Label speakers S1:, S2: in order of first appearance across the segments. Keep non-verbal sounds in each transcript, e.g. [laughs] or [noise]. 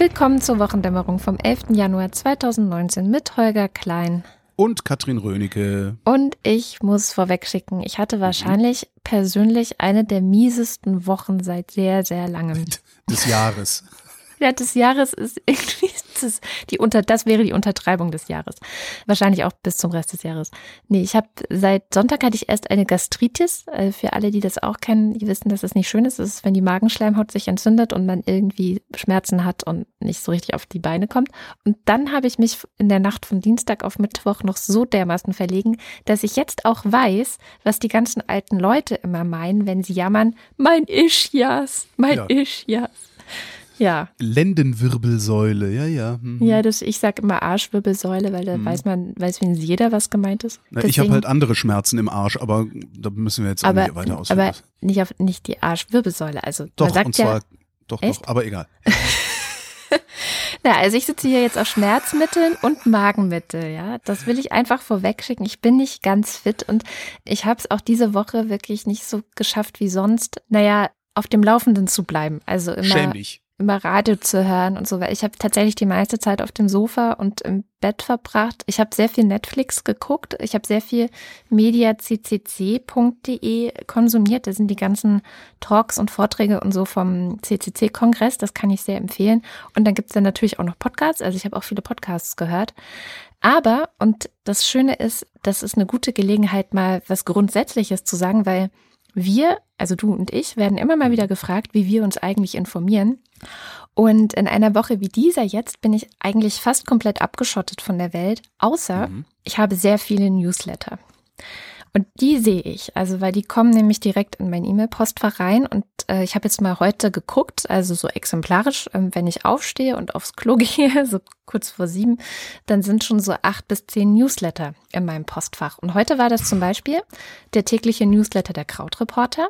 S1: Willkommen zur Wochendämmerung vom 11. Januar 2019 mit Holger Klein.
S2: Und Katrin Rönecke.
S1: Und ich muss vorweg schicken, ich hatte wahrscheinlich mhm. persönlich eine der miesesten Wochen seit sehr, sehr langem. [laughs]
S2: Des Jahres.
S1: Ja, des Jahres ist irgendwie das, die unter, das wäre die Untertreibung des Jahres. Wahrscheinlich auch bis zum Rest des Jahres. Nee, ich habe seit Sonntag hatte ich erst eine Gastritis. Äh, für alle, die das auch kennen, die wissen, dass das nicht schön ist. Das ist, wenn die Magenschleimhaut sich entzündet und man irgendwie Schmerzen hat und nicht so richtig auf die Beine kommt. Und dann habe ich mich in der Nacht von Dienstag auf Mittwoch noch so dermaßen verlegen, dass ich jetzt auch weiß, was die ganzen alten Leute immer meinen, wenn sie jammern, mein Ischias, mein ja. Ischias. Ja.
S2: Lendenwirbelsäule, ja, ja.
S1: Mhm. Ja, das, ich sag immer Arschwirbelsäule, weil da mhm. weiß man, weiß wenigstens jeder, was gemeint ist.
S2: Na, ich habe halt andere Schmerzen im Arsch, aber da müssen wir jetzt
S1: aber,
S2: nicht weiter ausführen.
S1: Aber nicht auf nicht die Arschwirbelsäule. Also
S2: doch,
S1: man sagt
S2: und zwar,
S1: ja,
S2: doch, echt? doch, aber egal. [laughs]
S1: Na, also ich sitze hier jetzt auf Schmerzmitteln und Magenmittel, ja. Das will ich einfach vorwegschicken. Ich bin nicht ganz fit und ich habe es auch diese Woche wirklich nicht so geschafft wie sonst. Naja, auf dem Laufenden zu bleiben. Also immer.
S2: Schäm dich
S1: immer Radio zu hören und so, weil ich habe tatsächlich die meiste Zeit auf dem Sofa und im Bett verbracht. Ich habe sehr viel Netflix geguckt, ich habe sehr viel mediaccc.de konsumiert. Da sind die ganzen Talks und Vorträge und so vom CCC-Kongress, das kann ich sehr empfehlen. Und dann gibt es dann natürlich auch noch Podcasts, also ich habe auch viele Podcasts gehört. Aber, und das Schöne ist, das ist eine gute Gelegenheit, mal was Grundsätzliches zu sagen, weil wir, also du und ich, werden immer mal wieder gefragt, wie wir uns eigentlich informieren. Und in einer Woche wie dieser jetzt bin ich eigentlich fast komplett abgeschottet von der Welt, außer mhm. ich habe sehr viele Newsletter. Und die sehe ich, also weil die kommen nämlich direkt in mein E-Mail-Postfach rein und äh, ich habe jetzt mal heute geguckt, also so exemplarisch, ähm, wenn ich aufstehe und aufs Klo [laughs] gehe, so kurz vor sieben, dann sind schon so acht bis zehn Newsletter in meinem Postfach. Und heute war das zum Beispiel der tägliche Newsletter der Krautreporter.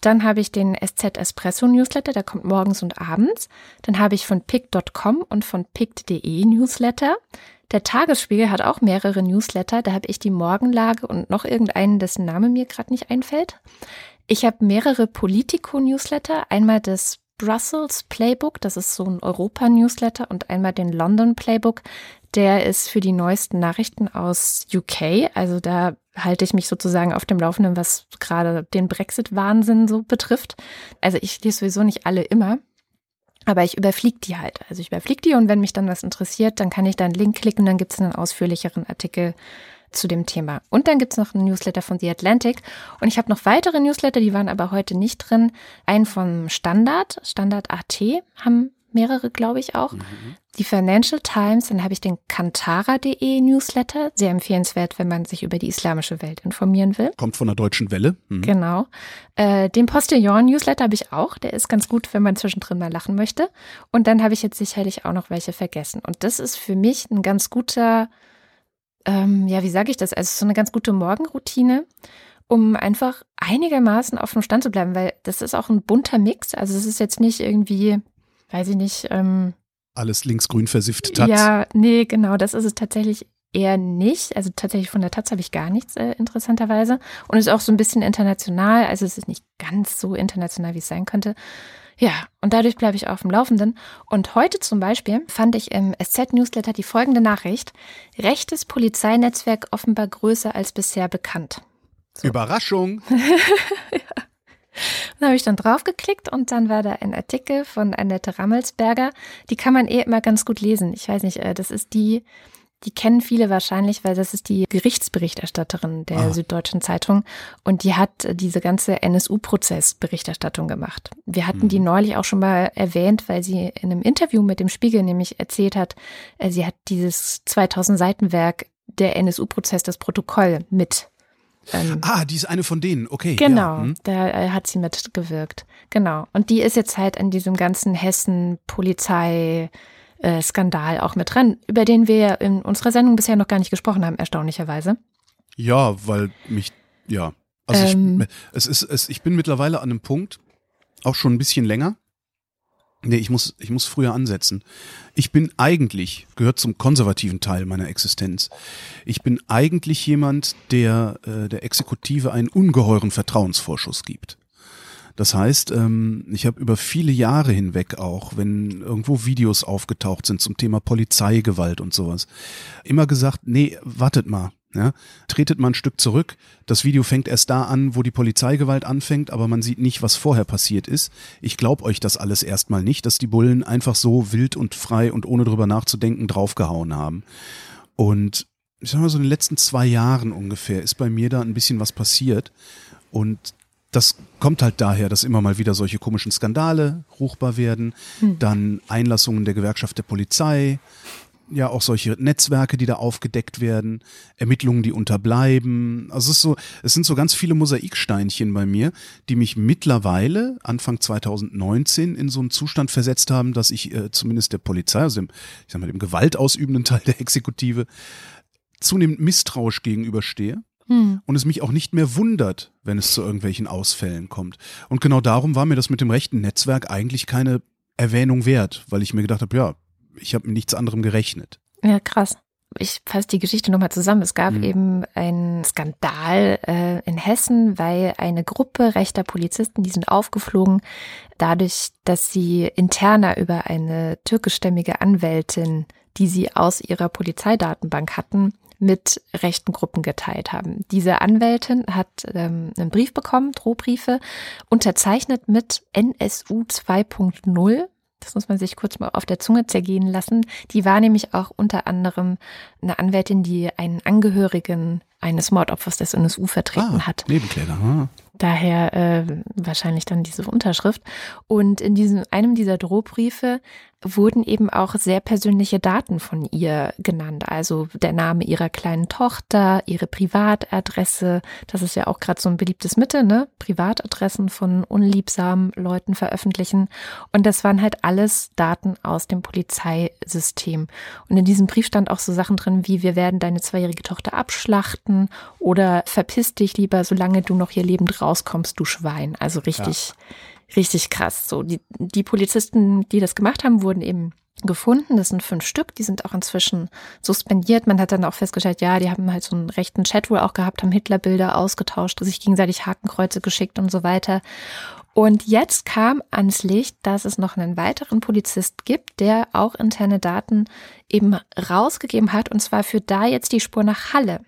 S1: Dann habe ich den SZ Espresso Newsletter, der kommt morgens und abends. Dann habe ich von pick.com und von pick.de Newsletter. Der Tagesspiegel hat auch mehrere Newsletter. Da habe ich die Morgenlage und noch irgendeinen, dessen Name mir gerade nicht einfällt. Ich habe mehrere Politico-Newsletter. Einmal das Brussels Playbook, das ist so ein Europa-Newsletter, und einmal den London Playbook. Der ist für die neuesten Nachrichten aus UK. Also da halte ich mich sozusagen auf dem Laufenden, was gerade den Brexit-Wahnsinn so betrifft. Also ich lese sowieso nicht alle immer. Aber ich überfliege die halt. Also ich überfliege die und wenn mich dann was interessiert, dann kann ich da einen Link klicken, dann gibt es einen ausführlicheren Artikel zu dem Thema. Und dann gibt es noch einen Newsletter von The Atlantic. Und ich habe noch weitere Newsletter, die waren aber heute nicht drin. Einen vom Standard, Standard AT haben mehrere, glaube ich auch. Mhm. Die Financial Times, dann habe ich den Kantara.de Newsletter, sehr empfehlenswert, wenn man sich über die islamische Welt informieren will.
S2: Kommt von der Deutschen Welle.
S1: Mhm. Genau. Äh, den Postillon Newsletter habe ich auch, der ist ganz gut, wenn man zwischendrin mal lachen möchte. Und dann habe ich jetzt sicherlich auch noch welche vergessen. Und das ist für mich ein ganz guter, ähm, ja, wie sage ich das? Also so eine ganz gute Morgenroutine um einfach einigermaßen auf dem Stand zu bleiben, weil das ist auch ein bunter Mix. Also es ist jetzt nicht irgendwie weiß ich nicht. Ähm,
S2: Alles linksgrün versifft Taz.
S1: Ja, nee, genau, das ist es tatsächlich eher nicht. Also tatsächlich von der Taz habe ich gar nichts, äh, interessanterweise. Und ist auch so ein bisschen international. Also es ist nicht ganz so international, wie es sein könnte. Ja, und dadurch bleibe ich auf dem Laufenden. Und heute zum Beispiel fand ich im SZ-Newsletter die folgende Nachricht. Rechtes Polizeinetzwerk offenbar größer als bisher bekannt.
S2: So. Überraschung. [laughs] [laughs]
S1: ja. Da habe ich dann draufgeklickt und dann war da ein Artikel von Annette Rammelsberger. Die kann man eh immer ganz gut lesen. Ich weiß nicht, äh, das ist die, die kennen viele wahrscheinlich, weil das ist die Gerichtsberichterstatterin der ah. Süddeutschen Zeitung und die hat äh, diese ganze NSU-Prozess-Berichterstattung gemacht. Wir hatten mhm. die neulich auch schon mal erwähnt, weil sie in einem Interview mit dem Spiegel nämlich erzählt hat, äh, sie hat dieses 2000 Seiten Werk der NSU-Prozess, das Protokoll mit
S2: ähm, ah, die ist eine von denen, okay.
S1: Genau, ja. hm. da äh, hat sie mitgewirkt. Genau. Und die ist jetzt halt in diesem ganzen Hessen-Polizei-Skandal auch mit dran, über den wir in unserer Sendung bisher noch gar nicht gesprochen haben, erstaunlicherweise.
S2: Ja, weil mich, ja. Also ähm, ich, es ist, es, ich bin mittlerweile an einem Punkt, auch schon ein bisschen länger, Nee, ich muss, ich muss früher ansetzen. Ich bin eigentlich, gehört zum konservativen Teil meiner Existenz. Ich bin eigentlich jemand, der äh, der Exekutive einen ungeheuren Vertrauensvorschuss gibt. Das heißt, ähm, ich habe über viele Jahre hinweg auch, wenn irgendwo Videos aufgetaucht sind zum Thema Polizeigewalt und sowas, immer gesagt, nee, wartet mal. Ja, tretet mal ein Stück zurück. Das Video fängt erst da an, wo die Polizeigewalt anfängt, aber man sieht nicht, was vorher passiert ist. Ich glaube euch das alles erstmal nicht, dass die Bullen einfach so wild und frei und ohne drüber nachzudenken draufgehauen haben. Und ich sag mal so in den letzten zwei Jahren ungefähr ist bei mir da ein bisschen was passiert. Und das kommt halt daher, dass immer mal wieder solche komischen Skandale ruchbar werden, hm. dann Einlassungen der Gewerkschaft der Polizei, ja auch solche Netzwerke, die da aufgedeckt werden, Ermittlungen, die unterbleiben. Also es ist so, es sind so ganz viele Mosaiksteinchen bei mir, die mich mittlerweile Anfang 2019 in so einen Zustand versetzt haben, dass ich äh, zumindest der Polizei, also dem, ich sag mal, dem gewaltausübenden [laughs] Teil der Exekutive, zunehmend misstrauisch gegenüberstehe. Hm. Und es mich auch nicht mehr wundert, wenn es zu irgendwelchen Ausfällen kommt. Und genau darum war mir das mit dem rechten Netzwerk eigentlich keine Erwähnung wert, weil ich mir gedacht habe, ja, ich habe mit nichts anderem gerechnet.
S1: Ja, krass. Ich fasse die Geschichte nochmal zusammen. Es gab mhm. eben einen Skandal äh, in Hessen, weil eine Gruppe rechter Polizisten, die sind aufgeflogen, dadurch, dass sie interner über eine türkischstämmige Anwältin, die sie aus ihrer Polizeidatenbank hatten, mit rechten Gruppen geteilt haben. Diese Anwältin hat ähm, einen Brief bekommen, Drohbriefe, unterzeichnet mit NSU 2.0 das muss man sich kurz mal auf der Zunge zergehen lassen. Die war nämlich auch unter anderem eine Anwältin, die einen Angehörigen eines Mordopfers des NSU vertreten ah, hat.
S2: Nebenkläger. Ah.
S1: Daher äh, wahrscheinlich dann diese Unterschrift. Und in diesem einem dieser Drohbriefe wurden eben auch sehr persönliche Daten von ihr genannt. Also der Name ihrer kleinen Tochter, ihre Privatadresse. Das ist ja auch gerade so ein beliebtes Mittel, ne? Privatadressen von unliebsamen Leuten veröffentlichen. Und das waren halt alles Daten aus dem Polizeisystem. Und in diesem Brief stand auch so Sachen drin wie, wir werden deine zweijährige Tochter abschlachten oder verpiss dich lieber, solange du noch hier lebend rauskommst, du Schwein. Also richtig. Ja richtig krass. So, die, die Polizisten, die das gemacht haben, wurden eben gefunden. Das sind fünf Stück, die sind auch inzwischen suspendiert. Man hat dann auch festgestellt, ja, die haben halt so einen rechten Chat wohl auch gehabt, haben Hitlerbilder ausgetauscht, sich gegenseitig Hakenkreuze geschickt und so weiter. Und jetzt kam ans Licht, dass es noch einen weiteren Polizist gibt, der auch interne Daten eben rausgegeben hat. Und zwar führt da jetzt die Spur nach Halle.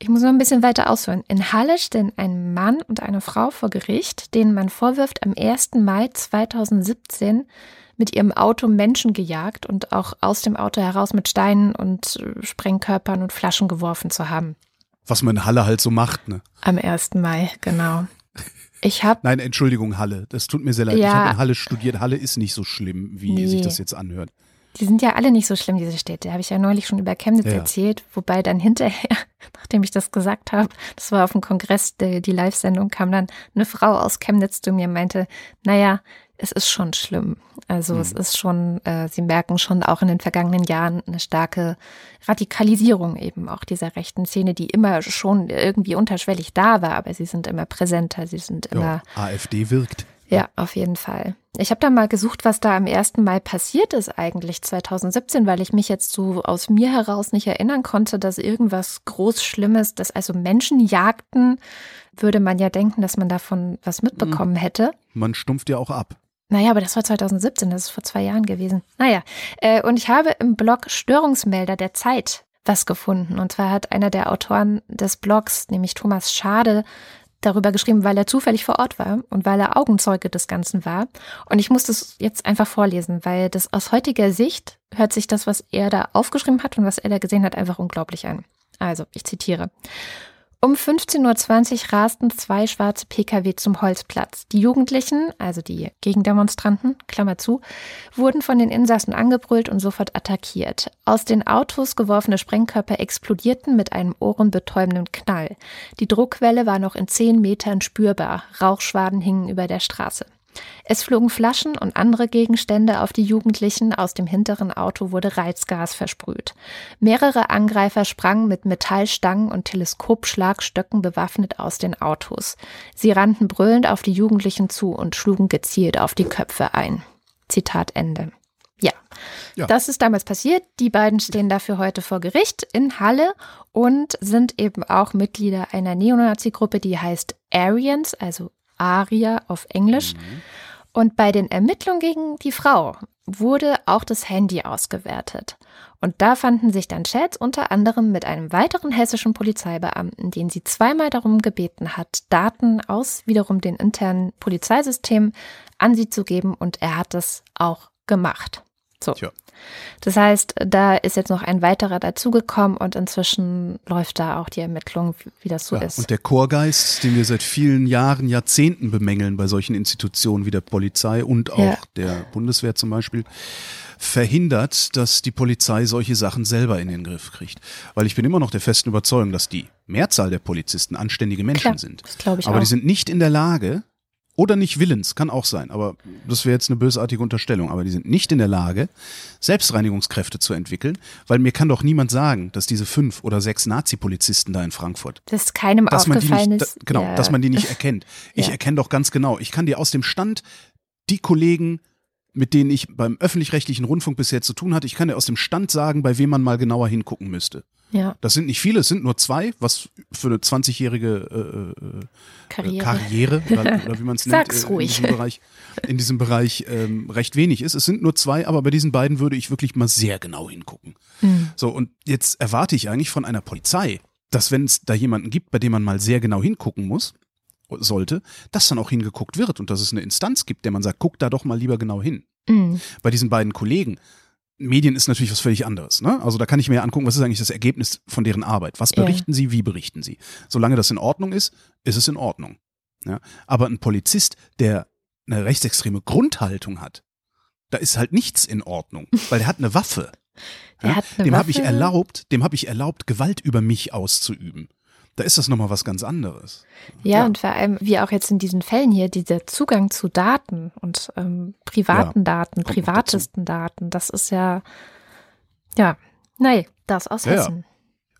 S1: Ich muss noch ein bisschen weiter ausführen. In Halle stehen ein Mann und eine Frau vor Gericht, denen man vorwirft, am 1. Mai 2017 mit ihrem Auto Menschen gejagt und auch aus dem Auto heraus mit Steinen und äh, Sprengkörpern und Flaschen geworfen zu haben.
S2: Was man in Halle halt so macht, ne?
S1: Am 1. Mai, genau. [laughs] Ich habe
S2: Nein, Entschuldigung, Halle. Das tut mir sehr leid. Ja, ich habe in Halle studiert. Halle ist nicht so schlimm, wie nee. sich das jetzt anhört.
S1: Die sind ja alle nicht so schlimm, diese Städte. Habe ich ja neulich schon über Chemnitz ja. erzählt, wobei dann hinterher, [laughs] nachdem ich das gesagt habe, das war auf dem Kongress, die, die Live-Sendung, kam dann eine Frau aus Chemnitz zu mir und meinte, naja, es ist schon schlimm. Also mhm. es ist schon, äh, sie merken schon auch in den vergangenen Jahren eine starke Radikalisierung eben auch dieser rechten Szene, die immer schon irgendwie unterschwellig da war, aber sie sind immer präsenter, sie sind immer.
S2: Ja, AfD wirkt.
S1: Ja, auf jeden Fall. Ich habe da mal gesucht, was da am 1. Mai passiert ist eigentlich 2017, weil ich mich jetzt so aus mir heraus nicht erinnern konnte, dass irgendwas groß Schlimmes, dass also Menschen jagten, würde man ja denken, dass man davon was mitbekommen mhm. hätte.
S2: Man stumpft ja auch ab.
S1: Naja, aber das war 2017, das ist vor zwei Jahren gewesen. Naja, äh, und ich habe im Blog Störungsmelder der Zeit was gefunden. Und zwar hat einer der Autoren des Blogs, nämlich Thomas Schade, darüber geschrieben, weil er zufällig vor Ort war und weil er Augenzeuge des Ganzen war. Und ich muss das jetzt einfach vorlesen, weil das aus heutiger Sicht hört sich das, was er da aufgeschrieben hat und was er da gesehen hat, einfach unglaublich an. Also, ich zitiere. Um 15.20 Uhr rasten zwei schwarze Pkw zum Holzplatz. Die Jugendlichen, also die Gegendemonstranten, Klammer zu, wurden von den Insassen angebrüllt und sofort attackiert. Aus den Autos geworfene Sprengkörper explodierten mit einem ohrenbetäubenden Knall. Die Druckwelle war noch in zehn Metern spürbar. Rauchschwaden hingen über der Straße. Es flogen Flaschen und andere Gegenstände auf die Jugendlichen, aus dem hinteren Auto wurde Reizgas versprüht. Mehrere Angreifer sprangen mit Metallstangen und Teleskopschlagstöcken bewaffnet aus den Autos. Sie rannten brüllend auf die Jugendlichen zu und schlugen gezielt auf die Köpfe ein. Zitat Ende. Ja. ja. Das ist damals passiert. Die beiden stehen dafür heute vor Gericht in Halle und sind eben auch Mitglieder einer Neonazi-Gruppe, die heißt Aryans, also Aria auf Englisch. Mhm. Und bei den Ermittlungen gegen die Frau wurde auch das Handy ausgewertet. Und da fanden sich dann Chats unter anderem mit einem weiteren hessischen Polizeibeamten, den sie zweimal darum gebeten hat, Daten aus wiederum den internen Polizeisystemen an sie zu geben und er hat das auch gemacht. So. Tja. Das heißt, da ist jetzt noch ein weiterer dazugekommen und inzwischen läuft da auch die Ermittlung, wie das so ja, ist.
S2: Und der Chorgeist, den wir seit vielen Jahren, Jahrzehnten bemängeln bei solchen Institutionen wie der Polizei und auch ja. der Bundeswehr zum Beispiel, verhindert, dass die Polizei solche Sachen selber in den Griff kriegt. Weil ich bin immer noch der festen Überzeugung, dass die Mehrzahl der Polizisten anständige Menschen Klar, sind. Das ich Aber auch. die sind nicht in der Lage, oder nicht willens, kann auch sein, aber das wäre jetzt eine bösartige Unterstellung. Aber die sind nicht in der Lage, Selbstreinigungskräfte zu entwickeln, weil mir kann doch niemand sagen, dass diese fünf oder sechs Nazi-Polizisten da in Frankfurt,
S1: dass keinem dass aufgefallen
S2: nicht, ist, genau, ja. dass man die nicht [laughs] erkennt. Ich ja. erkenne doch ganz genau. Ich kann dir aus dem Stand die Kollegen mit denen ich beim öffentlich-rechtlichen Rundfunk bisher zu tun hatte, ich kann dir aus dem Stand sagen, bei wem man mal genauer hingucken müsste. Ja. Das sind nicht viele, es sind nur zwei, was für eine 20-jährige äh, äh, Karriere, Karriere oder, oder, wie [laughs] man es nennt, äh, in diesem Bereich, in diesem Bereich ähm, recht wenig ist. Es sind nur zwei, aber bei diesen beiden würde ich wirklich mal sehr genau hingucken. Mhm. So, und jetzt erwarte ich eigentlich von einer Polizei, dass wenn es da jemanden gibt, bei dem man mal sehr genau hingucken muss, sollte, dass dann auch hingeguckt wird und dass es eine Instanz gibt, der man sagt, guck da doch mal lieber genau hin. Mhm. Bei diesen beiden Kollegen, Medien ist natürlich was völlig anderes. Ne? Also da kann ich mir angucken, was ist eigentlich das Ergebnis von deren Arbeit? Was berichten ja. sie, wie berichten sie? Solange das in Ordnung ist, ist es in Ordnung. Ja? Aber ein Polizist, der eine rechtsextreme Grundhaltung hat, da ist halt nichts in Ordnung, weil der hat eine Waffe. [laughs] Ja? dem habe ich erlaubt, dem habe ich erlaubt, Gewalt über mich auszuüben da ist das nochmal was ganz anderes.
S1: Ja, ja, und vor allem, wie auch jetzt in diesen Fällen hier, dieser Zugang zu Daten und ähm, privaten ja, Daten, privatesten Daten, das ist ja, ja, nein, das aus Hessen.
S2: Ja.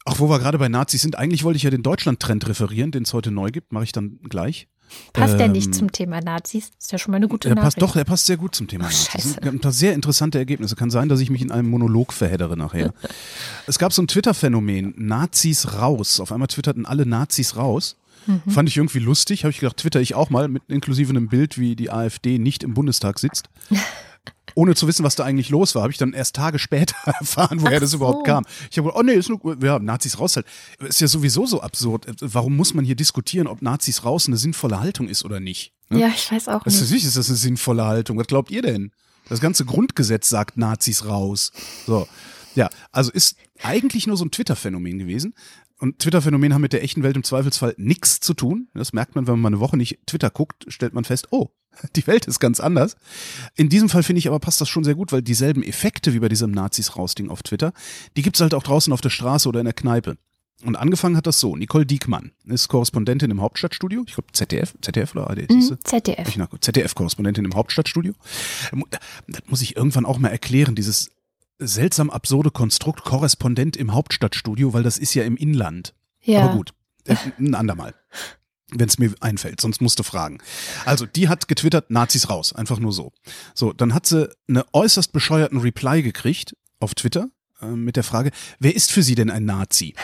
S2: Auch wo wir gerade bei Nazis sind, eigentlich wollte ich ja den Deutschland-Trend referieren, den es heute neu gibt, mache ich dann gleich.
S1: Passt ähm, der nicht zum Thema Nazis? Ist ja schon mal eine gute
S2: der
S1: Nachricht.
S2: Passt, doch, der passt sehr gut zum Thema oh, Nazis. Scheiße. ein paar sehr interessante Ergebnisse. Kann sein, dass ich mich in einem Monolog verheddere nachher. [laughs] es gab so ein Twitter-Phänomen, Nazis raus. Auf einmal twitterten alle Nazis raus. Mhm. Fand ich irgendwie lustig. Habe ich gedacht, twitter ich auch mal, mit inklusive einem Bild, wie die AfD nicht im Bundestag sitzt. [laughs] ohne zu wissen, was da eigentlich los war, habe ich dann erst Tage [laughs] später erfahren, woher Ach das überhaupt kam. Ich habe gedacht, oh nee, ist nur, ja, Nazis raus halt. Ist ja sowieso so absurd. Warum muss man hier diskutieren, ob Nazis raus eine sinnvolle Haltung ist oder nicht?
S1: Ne? Ja, ich weiß auch
S2: nicht. Natürlich ist das eine sinnvolle Haltung. Was glaubt ihr denn? Das ganze Grundgesetz sagt Nazis raus. So. Ja, also ist eigentlich nur so ein Twitter-Phänomen gewesen. Und Twitter-Phänomene haben mit der echten Welt im Zweifelsfall nichts zu tun. Das merkt man, wenn man mal eine Woche nicht Twitter guckt, stellt man fest, oh, [laughs] die Welt ist ganz anders. In diesem Fall finde ich aber passt das schon sehr gut, weil dieselben Effekte wie bei diesem Nazis rausding auf Twitter, die gibt's halt auch draußen auf der Straße oder in der Kneipe. Und angefangen hat das so. Nicole Diekmann ist Korrespondentin im Hauptstadtstudio. Ich glaube ZDF, ZDF oder AD?
S1: Mhm, ZDF.
S2: ZDF-Korrespondentin im Hauptstadtstudio. Das muss ich irgendwann auch mal erklären, dieses seltsam absurde Konstrukt Korrespondent im Hauptstadtstudio, weil das ist ja im Inland. Ja. Aber gut, äh, ein andermal wenn es mir einfällt, sonst musst du fragen. Also, die hat getwittert, Nazis raus, einfach nur so. So, dann hat sie eine äußerst bescheuerten Reply gekriegt auf Twitter äh, mit der Frage, wer ist für sie denn ein Nazi?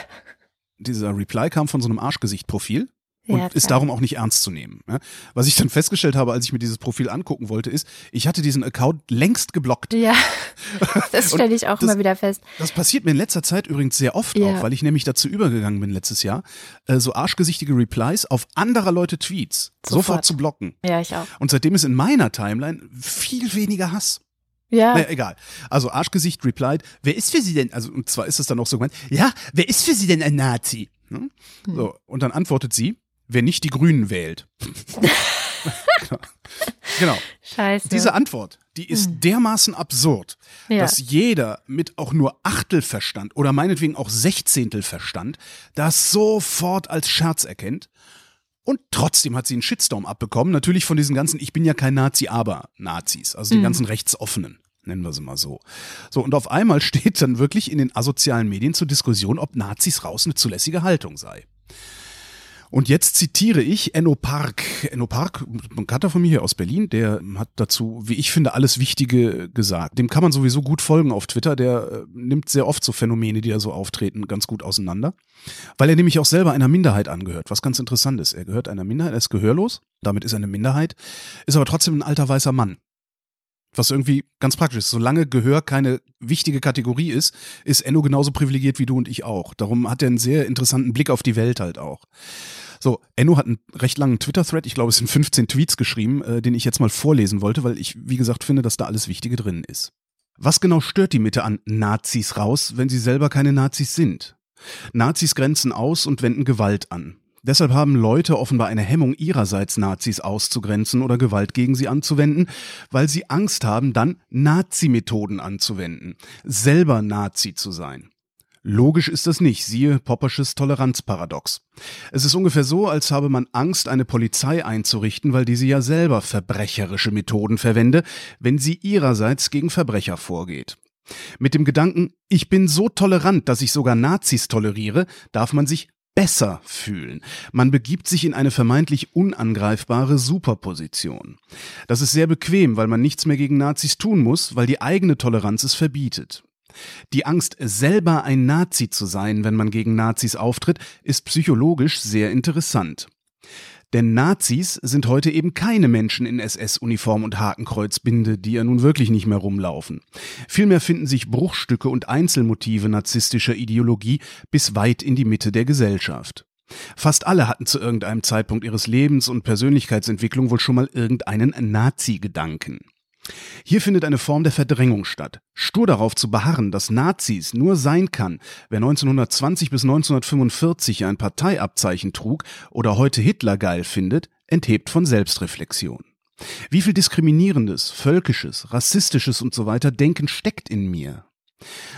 S2: Dieser Reply kam von so einem Arschgesicht-Profil und ja, ist darum auch nicht ernst zu nehmen. Was ich dann festgestellt habe, als ich mir dieses Profil angucken wollte, ist, ich hatte diesen Account längst geblockt.
S1: Ja, [laughs] das stelle ich auch das, immer wieder fest.
S2: Das passiert mir in letzter Zeit übrigens sehr oft ja. auch, weil ich nämlich dazu übergegangen bin letztes Jahr, äh, so arschgesichtige Replies auf anderer Leute Tweets sofort, sofort zu blocken.
S1: Ja, ich auch.
S2: Und seitdem ist in meiner Timeline viel weniger Hass.
S1: Ja.
S2: Naja, egal. Also Arschgesicht replied, wer ist für Sie denn, also und zwar ist es dann auch so gemeint, ja, wer ist für Sie denn ein Nazi? Hm? So, und dann antwortet sie, wer nicht die Grünen wählt. genau. [laughs] genau.
S1: Scheiße.
S2: Diese Antwort, die ist hm. dermaßen absurd, ja. dass jeder mit auch nur Achtelverstand oder meinetwegen auch Sechzehntelverstand das sofort als Scherz erkennt. Und trotzdem hat sie einen Shitstorm abbekommen. Natürlich von diesen ganzen, ich bin ja kein Nazi, aber Nazis, also die mhm. ganzen Rechtsoffenen nennen wir sie mal so. So, und auf einmal [laughs] steht dann wirklich in den asozialen Medien zur Diskussion, ob Nazis raus eine zulässige Haltung sei. Und jetzt zitiere ich Enno Park. Enno Park, ein Cutter von mir hier aus Berlin, der hat dazu, wie ich finde, alles Wichtige gesagt. Dem kann man sowieso gut folgen auf Twitter. Der äh, nimmt sehr oft so Phänomene, die da so auftreten, ganz gut auseinander. Weil er nämlich auch selber einer Minderheit angehört, was ganz interessant ist. Er gehört einer Minderheit, er ist gehörlos, damit ist er eine Minderheit, ist aber trotzdem ein alter weißer Mann. Was irgendwie ganz praktisch ist. Solange Gehör keine wichtige Kategorie ist, ist Enno genauso privilegiert wie du und ich auch. Darum hat er einen sehr interessanten Blick auf die Welt halt auch. So, Enno hat einen recht langen Twitter-Thread, ich glaube, es sind 15 Tweets geschrieben, äh, den ich jetzt mal vorlesen wollte, weil ich, wie gesagt, finde, dass da alles Wichtige drin ist. Was genau stört die Mitte an Nazis raus, wenn sie selber keine Nazis sind? Nazis grenzen aus und wenden Gewalt an. Deshalb haben Leute offenbar eine Hemmung ihrerseits Nazis auszugrenzen oder Gewalt gegen sie anzuwenden, weil sie Angst haben, dann Nazi-Methoden anzuwenden, selber Nazi zu sein. Logisch ist das nicht, siehe Poppersches Toleranzparadox. Es ist ungefähr so, als habe man Angst, eine Polizei einzurichten, weil diese ja selber verbrecherische Methoden verwende, wenn sie ihrerseits gegen Verbrecher vorgeht. Mit dem Gedanken, ich bin so tolerant, dass ich sogar Nazis toleriere, darf man sich besser fühlen. Man begibt sich in eine vermeintlich unangreifbare Superposition. Das ist sehr bequem, weil man nichts mehr gegen Nazis tun muss, weil die eigene Toleranz es verbietet. Die Angst, selber ein Nazi zu sein, wenn man gegen Nazis auftritt, ist psychologisch sehr interessant. Denn Nazis sind heute eben keine Menschen in SS-Uniform und Hakenkreuzbinde, die ja nun wirklich nicht mehr rumlaufen. Vielmehr finden sich Bruchstücke und Einzelmotive narzisstischer Ideologie bis weit in die Mitte der Gesellschaft. Fast alle hatten zu irgendeinem Zeitpunkt ihres Lebens und Persönlichkeitsentwicklung wohl schon mal irgendeinen Nazi-Gedanken. Hier findet eine Form der Verdrängung statt. Stur darauf zu beharren, dass Nazis nur sein kann, wer 1920 bis 1945 ein Parteiabzeichen trug oder heute Hitler geil findet, enthebt von Selbstreflexion. Wie viel diskriminierendes, völkisches, rassistisches und so weiter Denken steckt in mir?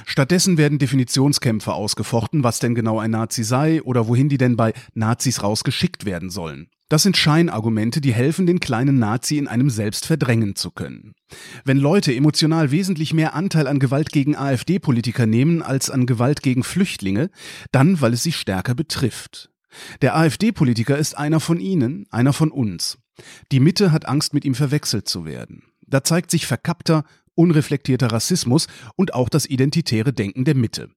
S2: Stattdessen werden Definitionskämpfe ausgefochten, was denn genau ein Nazi sei oder wohin die denn bei Nazis rausgeschickt werden sollen. Das sind Scheinargumente, die helfen, den kleinen Nazi in einem selbst verdrängen zu können. Wenn Leute emotional wesentlich mehr Anteil an Gewalt gegen AfD-Politiker nehmen als an Gewalt gegen Flüchtlinge, dann weil es sie stärker betrifft. Der AfD-Politiker ist einer von ihnen, einer von uns. Die Mitte hat Angst, mit ihm verwechselt zu werden. Da zeigt sich verkappter, unreflektierter Rassismus und auch das identitäre Denken der Mitte.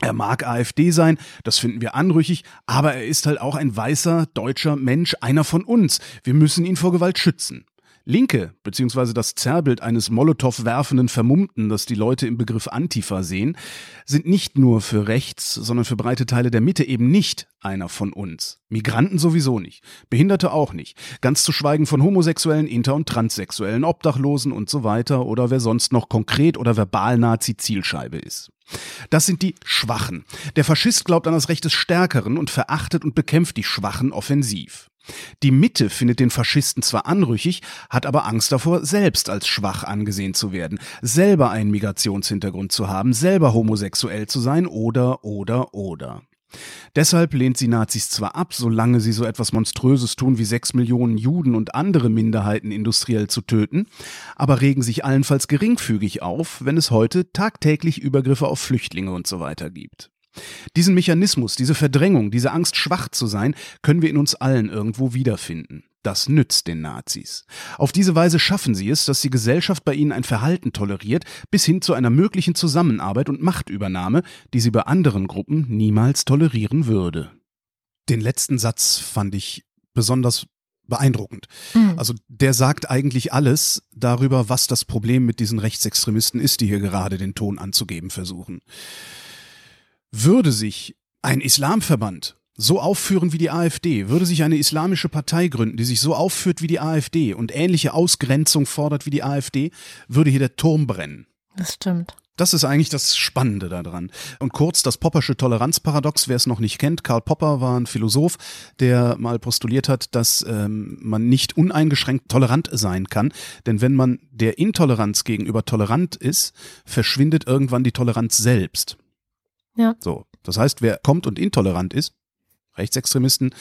S2: Er mag AfD sein, das finden wir anrüchig, aber er ist halt auch ein weißer deutscher Mensch, einer von uns. Wir müssen ihn vor Gewalt schützen. Linke, beziehungsweise das Zerrbild eines Molotow werfenden Vermummten, das die Leute im Begriff Antifa sehen, sind nicht nur für rechts, sondern für breite Teile der Mitte eben nicht einer von uns. Migranten sowieso nicht. Behinderte auch nicht. Ganz zu schweigen von Homosexuellen, Inter- und Transsexuellen, Obdachlosen und so weiter oder wer sonst noch konkret oder verbal Nazi-Zielscheibe ist. Das sind die Schwachen. Der Faschist glaubt an das Recht des Stärkeren und verachtet und bekämpft die Schwachen offensiv. Die Mitte findet den Faschisten zwar anrüchig, hat aber Angst davor, selbst als schwach angesehen zu werden, selber einen Migrationshintergrund zu haben, selber homosexuell zu sein oder oder oder. Deshalb lehnt sie Nazis zwar ab, solange sie so etwas Monströses tun wie sechs Millionen Juden und andere Minderheiten industriell zu töten, aber regen sich allenfalls geringfügig auf, wenn es heute tagtäglich Übergriffe auf Flüchtlinge und so weiter gibt. Diesen Mechanismus, diese Verdrängung, diese Angst, schwach zu sein, können wir in uns allen irgendwo wiederfinden. Das nützt den Nazis. Auf diese Weise schaffen sie es, dass die Gesellschaft bei ihnen ein Verhalten toleriert, bis hin zu einer möglichen Zusammenarbeit und Machtübernahme, die sie bei anderen Gruppen niemals tolerieren würde. Den letzten Satz fand ich besonders beeindruckend. Mhm. Also der sagt eigentlich alles darüber, was das Problem mit diesen Rechtsextremisten ist, die hier gerade den Ton anzugeben versuchen. Würde sich ein Islamverband so aufführen wie die AfD, würde sich eine islamische Partei gründen, die sich so aufführt wie die AfD und ähnliche Ausgrenzung fordert wie die AfD, würde hier der Turm brennen.
S1: Das stimmt.
S2: Das ist eigentlich das Spannende daran. Und kurz das Poppersche Toleranzparadox, wer es noch nicht kennt, Karl Popper war ein Philosoph, der mal postuliert hat, dass ähm, man nicht uneingeschränkt tolerant sein kann. Denn wenn man der Intoleranz gegenüber tolerant ist, verschwindet irgendwann die Toleranz selbst.
S1: Ja.
S2: So. Das heißt, wer kommt und intolerant ist, Rechtsextremisten,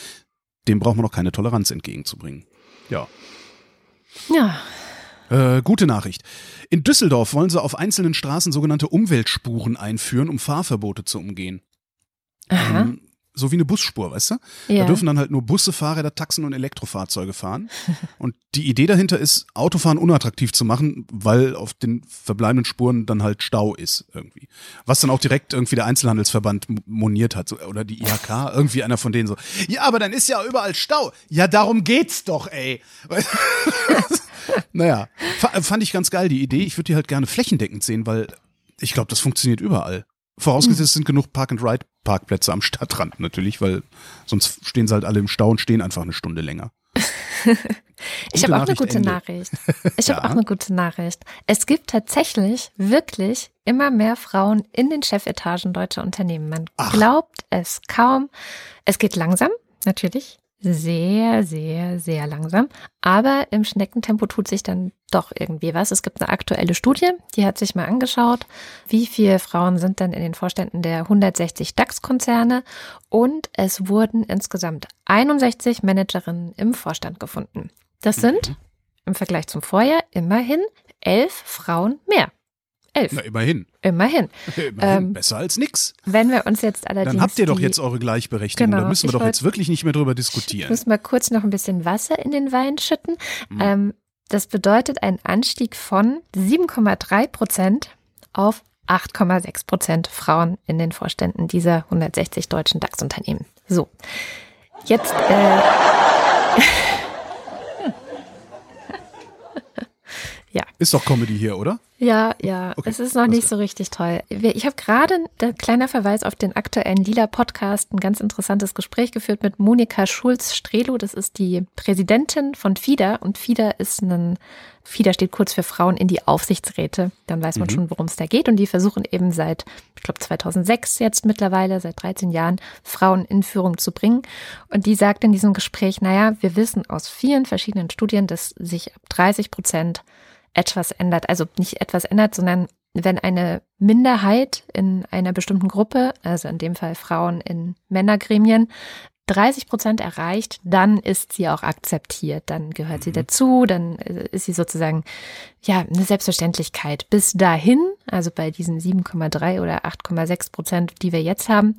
S2: dem braucht man noch keine Toleranz entgegenzubringen. Ja.
S1: Ja.
S2: Äh, gute Nachricht. In Düsseldorf wollen sie auf einzelnen Straßen sogenannte Umweltspuren einführen, um Fahrverbote zu umgehen.
S1: Aha. Ähm,
S2: so wie eine Busspur, weißt du?
S1: Ja.
S2: Da dürfen dann halt nur Busse, Fahrräder, Taxen und Elektrofahrzeuge fahren. [laughs] und die Idee dahinter ist, Autofahren unattraktiv zu machen, weil auf den verbleibenden Spuren dann halt Stau ist irgendwie. Was dann auch direkt irgendwie der Einzelhandelsverband moniert hat so, oder die IHK, [laughs] irgendwie einer von denen so. Ja, aber dann ist ja überall Stau. Ja, darum geht's doch, ey. [laughs] naja, fand ich ganz geil die Idee. Ich würde die halt gerne flächendeckend sehen, weil ich glaube, das funktioniert überall. Vorausgesetzt sind genug Park-and-Ride-Parkplätze am Stadtrand natürlich, weil sonst stehen sie halt alle im Stau und stehen einfach eine Stunde länger. [laughs]
S1: ich habe auch eine gute Ende. Nachricht. [laughs] Ich ja. habe auch eine gute Nachricht. Es gibt tatsächlich wirklich immer mehr Frauen in den Chefetagen deutscher Unternehmen. Man Ach. glaubt es kaum. Es geht langsam, natürlich sehr, sehr, sehr langsam. Aber im Schneckentempo tut sich dann doch irgendwie was. Es gibt eine aktuelle Studie, die hat sich mal angeschaut, wie viele Frauen sind denn in den Vorständen der 160 DAX-Konzerne und es wurden insgesamt 61 Managerinnen im Vorstand gefunden. Das sind mhm. im Vergleich zum Vorjahr immerhin elf Frauen mehr. Elf.
S2: Na, immerhin.
S1: Immerhin. [laughs]
S2: immerhin. Ähm, Besser als nix.
S1: Wenn wir uns jetzt allerdings.
S2: Dann habt ihr doch jetzt eure Gleichberechtigung. Genau, da müssen wir doch wollt, jetzt wirklich nicht mehr drüber diskutieren. Ich
S1: muss mal kurz noch ein bisschen Wasser in den Wein schütten. Mhm. Ähm, das bedeutet einen Anstieg von 7,3 Prozent auf 8,6 Prozent Frauen in den Vorständen dieser 160 deutschen DAX-Unternehmen. So. Jetzt. Äh, [laughs] [laughs]
S2: ja. Ist doch Comedy hier, oder?
S1: Ja, ja, okay. es ist noch nicht so richtig toll. Ich habe gerade, der kleiner Verweis auf den aktuellen Lila Podcast, ein ganz interessantes Gespräch geführt mit Monika Schulz-Strelo. Das ist die Präsidentin von FIDA und FIDA ist ein, FIDA steht kurz für Frauen in die Aufsichtsräte. Dann weiß man mhm. schon, worum es da geht. Und die versuchen eben seit, ich glaube 2006 jetzt mittlerweile, seit 13 Jahren, Frauen in Führung zu bringen. Und die sagt in diesem Gespräch, naja, wir wissen aus vielen verschiedenen Studien, dass sich ab 30 Prozent etwas ändert. Also nicht etwas ändert, sondern wenn eine Minderheit in einer bestimmten Gruppe, also in dem Fall Frauen in Männergremien, 30 Prozent erreicht, dann ist sie auch akzeptiert, dann gehört sie mhm. dazu, dann äh, ist sie sozusagen ja eine Selbstverständlichkeit. Bis dahin, also bei diesen 7,3 oder 8,6 Prozent, die wir jetzt haben,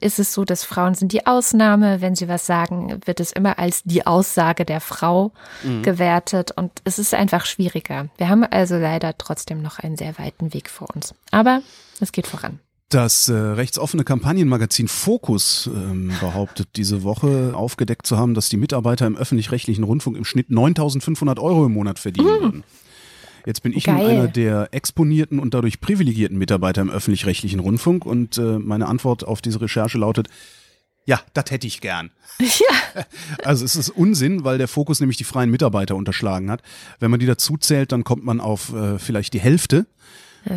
S1: ist es so, dass Frauen sind die Ausnahme. Wenn sie was sagen, wird es immer als die Aussage der Frau mhm. gewertet und es ist einfach schwieriger. Wir haben also leider trotzdem noch einen sehr weiten Weg vor uns. Aber es geht voran.
S2: Das äh, rechtsoffene Kampagnenmagazin Focus ähm, behauptet diese Woche aufgedeckt zu haben, dass die Mitarbeiter im öffentlich-rechtlichen Rundfunk im Schnitt 9.500 Euro im Monat verdienen mhm. würden. Jetzt bin ich Geil. nun einer der exponierten und dadurch privilegierten Mitarbeiter im öffentlich-rechtlichen Rundfunk und äh, meine Antwort auf diese Recherche lautet, ja, das hätte ich gern. [laughs] Ja. [laughs] Also es ist Unsinn, weil der Fokus nämlich die freien Mitarbeiter unterschlagen hat. Wenn man die dazu zählt, dann kommt man auf äh, vielleicht die Hälfte.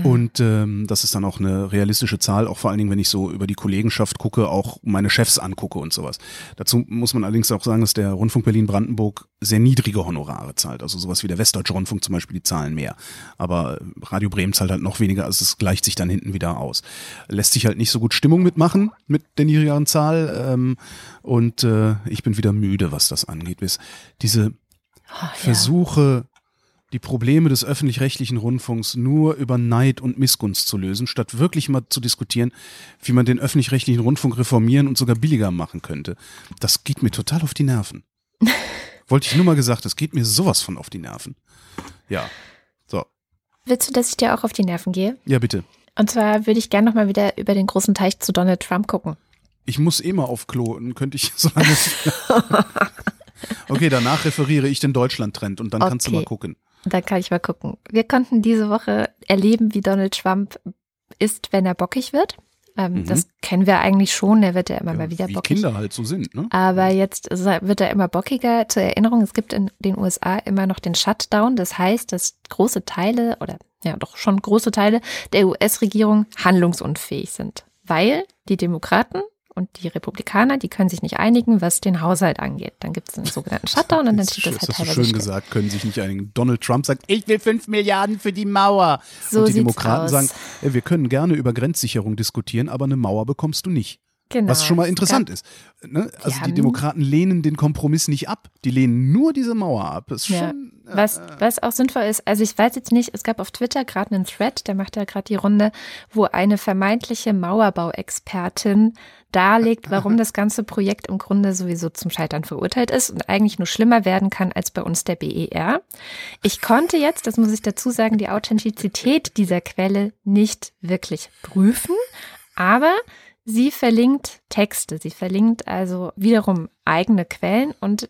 S2: Und ähm, das ist dann auch eine realistische Zahl, auch vor allen Dingen, wenn ich so über die Kollegenschaft gucke, auch meine Chefs angucke und sowas. Dazu muss man allerdings auch sagen, dass der Rundfunk Berlin-Brandenburg sehr niedrige Honorare zahlt. Also sowas wie der Westdeutsche Rundfunk zum Beispiel, die zahlen mehr. Aber Radio Bremen zahlt halt noch weniger, also es gleicht sich dann hinten wieder aus. Lässt sich halt nicht so gut Stimmung mitmachen mit der niedrigeren Zahl. Ähm, und äh, ich bin wieder müde, was das angeht. Diese oh, Versuche, die Probleme des öffentlich-rechtlichen Rundfunks nur über Neid und Missgunst zu lösen, statt wirklich mal zu diskutieren, wie man den öffentlich-rechtlichen Rundfunk reformieren und sogar billiger machen könnte. Das geht mir total auf die Nerven. [laughs] Wollte ich nur mal gesagt, das geht mir sowas von auf die Nerven. Ja. So.
S1: Willst du, dass ich dir auch auf die Nerven gehe?
S2: Ja, bitte.
S1: Und zwar würde ich gerne nochmal wieder über den großen Teich zu Donald Trump gucken.
S2: Ich muss eh mal auf Klo und könnte ich [laughs] so lange. [laughs] okay, danach referiere ich den Deutschland-Trend und dann okay. kannst du mal gucken.
S1: Da kann ich mal gucken. Wir konnten diese Woche erleben, wie Donald Trump ist, wenn er bockig wird. Ähm, mhm. Das kennen wir eigentlich schon. Er wird ja immer ja, mal wieder
S2: wie
S1: bockig.
S2: Kinder halt so sind, ne?
S1: Aber jetzt wird er immer bockiger. Zur Erinnerung, es gibt in den USA immer noch den Shutdown. Das heißt, dass große Teile oder ja doch schon große Teile der US-Regierung handlungsunfähig sind. Weil die Demokraten und die Republikaner, die können sich nicht einigen, was den Haushalt angeht. Dann gibt es einen sogenannten Shutdown und dann steht das halt
S2: Das hast du schön still. gesagt, können sich nicht einigen. Donald Trump sagt, ich will fünf Milliarden für die Mauer.
S1: So
S2: und die
S1: Demokraten
S2: aus. sagen, wir können gerne über Grenzsicherung diskutieren, aber eine Mauer bekommst du nicht.
S1: Genau.
S2: Was schon mal interessant ist. Ne? Also die Demokraten lehnen den Kompromiss nicht ab. Die lehnen nur diese Mauer ab.
S1: Ja.
S2: schon, äh,
S1: Was, was auch sinnvoll ist, also ich weiß jetzt nicht, es gab auf Twitter gerade einen Thread, der macht ja gerade die Runde, wo eine vermeintliche Mauerbauexpertin darlegt, warum das ganze Projekt im Grunde sowieso zum Scheitern verurteilt ist und eigentlich nur schlimmer werden kann als bei uns der BER. Ich konnte jetzt, das muss ich dazu sagen, die Authentizität dieser Quelle nicht wirklich prüfen, aber sie verlinkt Texte, sie verlinkt also wiederum eigene Quellen und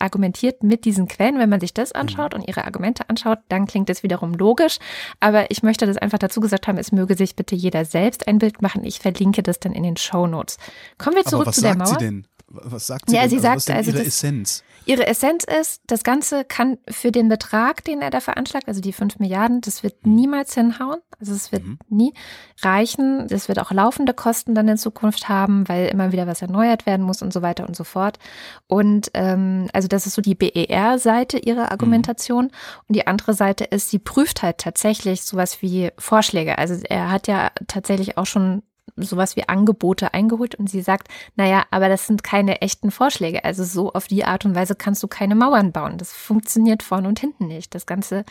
S1: argumentiert mit diesen Quellen. Wenn man sich das anschaut und ihre Argumente anschaut, dann klingt es wiederum logisch. Aber ich möchte das einfach dazu gesagt haben, es möge sich bitte jeder selbst ein Bild machen. Ich verlinke das dann in den Show Notes. Kommen wir zurück
S2: was
S1: zu der
S2: sagt
S1: Mauer.
S2: sie denn? Was sagt sie
S1: Ja,
S2: denn?
S1: sie
S2: also,
S1: sagt,
S2: was
S1: also
S2: ihre
S1: das-
S2: Essenz?
S1: Ihre Essenz ist, das Ganze kann für den Betrag, den er da veranschlagt, also die 5 Milliarden, das wird niemals hinhauen. Also es wird
S2: Mhm.
S1: nie reichen. Es wird auch laufende Kosten dann in Zukunft haben, weil immer wieder was erneuert werden muss und so weiter und so fort. Und ähm, also das ist so die BER-Seite ihrer Argumentation. Und die andere Seite ist, sie prüft halt tatsächlich sowas wie Vorschläge. Also er hat ja tatsächlich auch schon sowas wie Angebote eingeholt und sie sagt, naja, aber das sind keine echten Vorschläge. Also so auf die Art und Weise kannst du keine Mauern bauen. Das funktioniert vorne und hinten nicht. Das Ganze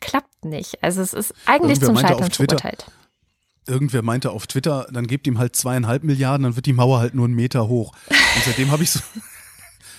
S1: klappt nicht. Also es ist eigentlich
S2: Irgendwer
S1: zum Scheitern
S2: Twitter,
S1: verurteilt.
S2: Irgendwer meinte auf Twitter, dann gebt ihm halt zweieinhalb Milliarden, dann wird die Mauer halt nur einen Meter hoch. Und seitdem habe ich so.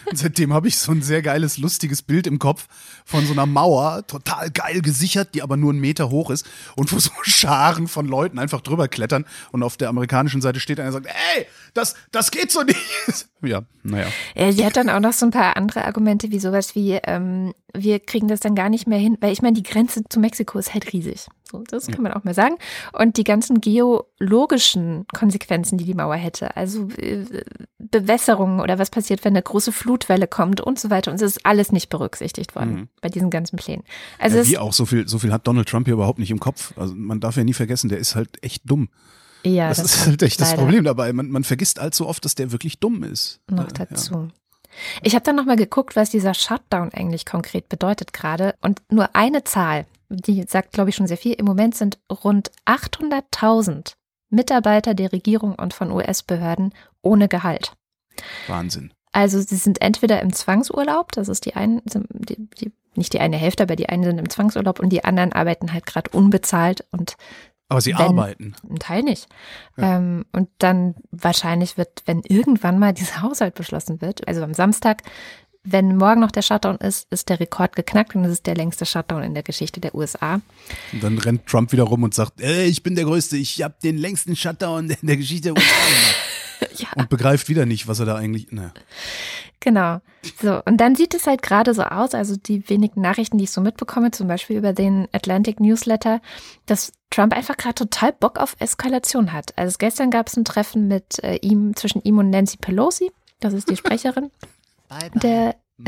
S2: Und [laughs] seitdem habe ich so ein sehr geiles, lustiges Bild im Kopf von so einer Mauer, total geil gesichert, die aber nur einen Meter hoch ist und wo [laughs] so Scharen von Leuten einfach drüber klettern und auf der amerikanischen Seite steht einer und sagt, ey, das, das geht so nicht. [laughs] Ja, naja.
S1: Ja, sie hat dann auch noch so ein paar andere Argumente, wie sowas wie, ähm, wir kriegen das dann gar nicht mehr hin, weil ich meine, die Grenze zu Mexiko ist halt riesig. So, das kann man auch mal sagen. Und die ganzen geologischen Konsequenzen, die die Mauer hätte, also äh, Bewässerung oder was passiert, wenn eine große Flutwelle kommt und so weiter. Und das ist alles nicht berücksichtigt worden
S2: Mhm.
S1: bei diesen ganzen Plänen. Also
S2: ja,
S1: es,
S2: wie auch, so viel, so viel hat Donald Trump hier überhaupt nicht im Kopf. Also man darf ja nie vergessen, der ist halt echt dumm.
S1: ja,
S2: das, ist halt echt das
S1: leider.
S2: Problem dabei. Man, man vergisst allzu oft, dass der wirklich dumm ist.
S1: noch
S2: Äh, ja.
S1: dazu. Ich habe dann nochmal geguckt, was dieser Shutdown eigentlich konkret bedeutet gerade. Und nur eine Zahl, die sagt, glaube ich, schon sehr viel. Im Moment sind rund 800.000 Mitarbeiter der Regierung und von US-Behörden ohne Gehalt.
S2: Wahnsinn.
S1: Also sie sind entweder im Zwangsurlaub, das ist die einen, die, die, nicht die eine Hälfte, aber die einen sind im Zwangsurlaub und die anderen arbeiten halt gerade unbezahlt und
S2: Aber sie
S1: Wenn-
S2: arbeiten.
S1: ein Teil nicht.
S2: Ja.
S1: Ähm, und dann wahrscheinlich wird, wenn irgendwann mal dieser [laughs] Haushalt beschlossen wird, also am Samstag, wenn morgen noch der Shutdown ist, ist der Rekord geknackt und es ist der längste Shutdown in der Geschichte der USA.
S2: Und dann rennt Trump wieder rum und sagt, ey, ich bin der Größte, ich habe den längsten Shutdown [laughs] in der Geschichte der USA gemacht. [laughs]
S1: Ja.
S2: Und begreift wieder nicht, was er da eigentlich. Ne.
S1: Genau. So, und dann sieht es halt gerade so aus, also die wenigen Nachrichten, die ich so mitbekomme, zum Beispiel über den Atlantic Newsletter, dass Trump einfach gerade total Bock auf Eskalation hat. Also gestern gab es ein Treffen mit äh, ihm, zwischen ihm und Nancy Pelosi, das ist die Sprecherin. [laughs] Der, [laughs]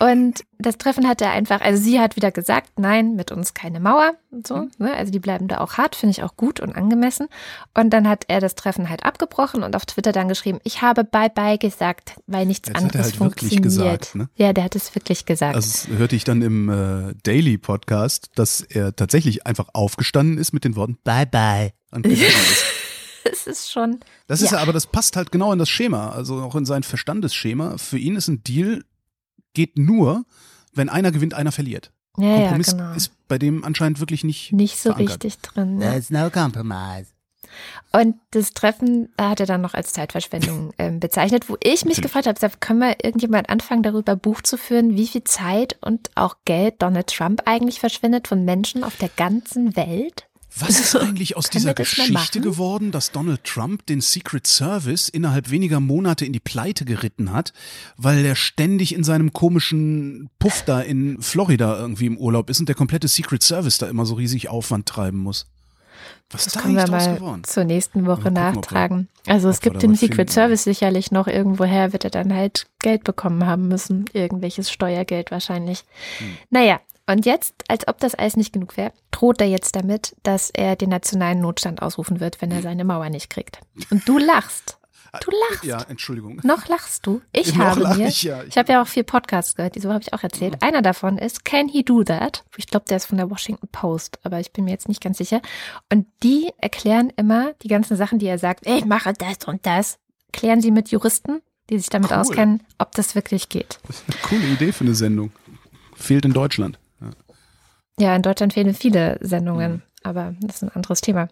S1: und das Treffen hat er einfach, also sie hat wieder gesagt, nein, mit uns keine Mauer und so. Ne? Also die bleiben da auch hart, finde ich auch gut und angemessen. Und dann hat er das Treffen halt abgebrochen und auf Twitter dann geschrieben, ich habe Bye-bye gesagt, weil nichts
S2: Das hat er
S1: anderes
S2: halt wirklich
S1: funktioniert.
S2: gesagt, ne?
S1: Ja, der hat es wirklich gesagt.
S2: Also das hörte ich dann im äh, Daily Podcast, dass er tatsächlich einfach aufgestanden ist mit den Worten Bye bye und [laughs] gegangen ist.
S1: ist schon,
S2: Das ist
S1: Ja.
S2: ja, aber das passt halt genau in das Schema, also auch in sein Verstandesschema. Für ihn ist ein Deal geht nur, wenn einer gewinnt, einer verliert.
S1: ja, ja,
S2: Kompromiss
S1: genau.
S2: ist bei dem anscheinend wirklich nicht.
S1: Nicht so
S2: verankert.
S1: richtig drin. Ja.
S3: There's no compromise.
S1: Und das Treffen hat er dann noch als Zeitverschwendung [laughs] ähm, bezeichnet, wo ich mich gefragt habe, können wir irgendjemand anfangen, darüber Buch zu führen, wie viel Zeit und auch Geld Donald Trump eigentlich verschwindet von Menschen auf der ganzen Welt?
S2: Was ist eigentlich aus dieser Geschichte geworden, dass Donald Trump den Secret Service innerhalb weniger Monate in die Pleite geritten hat, weil er ständig in seinem komischen Puff da in Florida irgendwie im Urlaub ist und der komplette Secret Service da immer so riesig Aufwand treiben muss? Was ist
S1: Das
S2: da
S1: können wir mal
S2: geworden?
S1: zur nächsten Woche
S2: gucken, ob wir-
S1: nachtragen. Also es gibt den Secret
S2: finden.
S1: Service sicherlich noch irgendwoher, wird er dann halt Geld bekommen haben müssen. Irgendwelches Steuergeld wahrscheinlich.
S2: Hm.
S1: Naja, und jetzt, als ob das alles nicht genug wäre, droht er jetzt damit, dass er den nationalen Notstand ausrufen wird, wenn er seine Mauer nicht kriegt. Und du lachst. Du lachst.
S2: Ja, Entschuldigung.
S1: Noch lachst du? Ich
S2: Noch
S1: habe mir,
S2: ich, ja.
S1: ich habe ja auch vier Podcasts gehört, diese habe ich auch erzählt. Einer davon ist Can He Do That? Ich glaube, der ist von der Washington Post, aber ich bin mir jetzt nicht ganz sicher. Und die erklären immer die ganzen Sachen, die er sagt, ich mache das und das, klären sie mit Juristen, die sich damit
S2: Cool.
S1: auskennen, ob das wirklich geht.
S2: Das ist eine coole Idee für eine Sendung. Fehlt in Deutschland. Ja.
S1: In Deutschland fehlen viele Sendungen, aber das ist ein anderes Thema.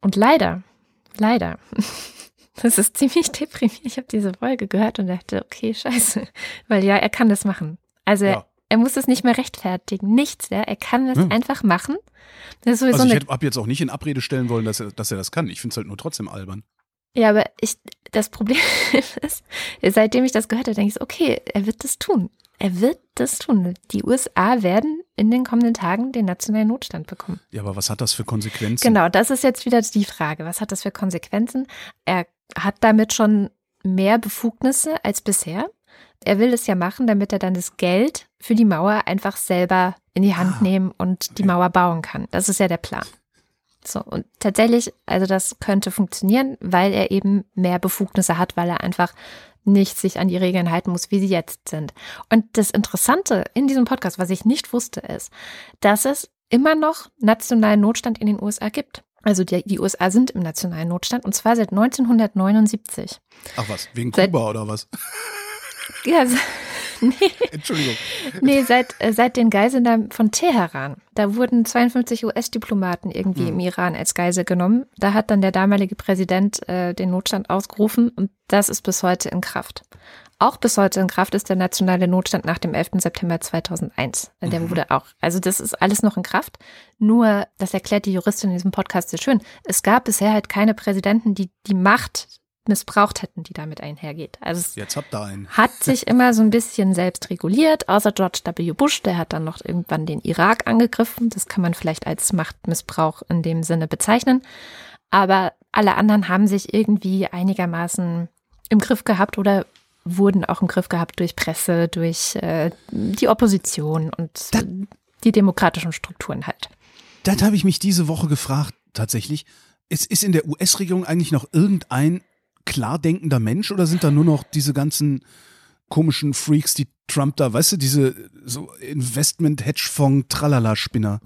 S1: Und leider, leider, [laughs] das ist ziemlich deprimierend. Ich habe diese Folge gehört und dachte, okay, scheiße. Weil ja, er kann das machen. Also
S2: Ja.
S1: er, er muss es nicht mehr rechtfertigen. Nichts, ja. Er kann es
S2: Ja.
S1: einfach machen.
S2: Also ich habe jetzt auch nicht in Abrede stellen wollen, dass er, dass er das kann. Ich finde es halt nur trotzdem albern.
S1: Ja, aber ich, das Problem [laughs] ist, seitdem ich das gehört habe, denke ich so, okay, er wird das tun. Er wird das tun. Die USA werden in den kommenden Tagen den nationalen Notstand bekommen.
S2: Ja, aber was hat das für Konsequenzen?
S1: Genau, das ist jetzt wieder die Frage. Was hat das für Konsequenzen? Er hat damit schon mehr Befugnisse als bisher. Er will es ja machen, damit er dann das Geld für die Mauer einfach selber in die Hand
S2: Ah,
S1: nehmen und die
S2: okay.
S1: Mauer bauen kann. Das ist ja der Plan. So, und tatsächlich, also das könnte funktionieren, weil er eben mehr Befugnisse hat, weil er einfach nicht sich an die Regeln halten muss, wie sie jetzt sind. Und das Interessante in diesem Podcast, was ich nicht wusste, ist, dass es immer noch nationalen Notstand in den USA gibt. Also die, die USA sind im nationalen Notstand und zwar seit 1979.
S2: Ach was, wegen
S1: Seit-
S2: Kuba oder was?
S1: Ja, [laughs] [laughs] nee,
S2: Entschuldigung.
S1: nee seit, äh, seit den Geiseln von Teheran. Da wurden 52 US-Diplomaten irgendwie
S2: Hm.
S1: im Iran als Geisel genommen. Da hat dann der damalige Präsident äh, den Notstand ausgerufen und das ist bis heute in Kraft. Auch bis heute in Kraft ist der nationale Notstand nach dem 11. September 2001. Der
S2: Mhm.
S1: wurde auch, also das ist alles noch in Kraft. Nur, das erklärt die Juristin in diesem Podcast sehr schön. Es gab bisher halt keine Präsidenten, die die Macht missbraucht hätten, die damit einhergeht. Also es
S2: Jetzt habt ihr einen. [laughs]
S1: hat sich immer so ein bisschen selbst reguliert, außer George W. Bush, der hat dann noch irgendwann den Irak angegriffen. Das kann man vielleicht als Machtmissbrauch in dem Sinne bezeichnen. Aber alle anderen haben sich irgendwie einigermaßen im Griff gehabt oder wurden auch im Griff gehabt durch Presse, durch äh, die Opposition und
S2: Das-
S1: die demokratischen Strukturen halt.
S2: Das habe ich mich diese Woche gefragt, tatsächlich. Ist, ist in der US-Regierung eigentlich noch irgendein klar denkender Mensch oder sind da nur noch diese ganzen komischen Freaks, die Trump da, weißt du, diese so Investment-Hedgefonds-Tralala-Spinner?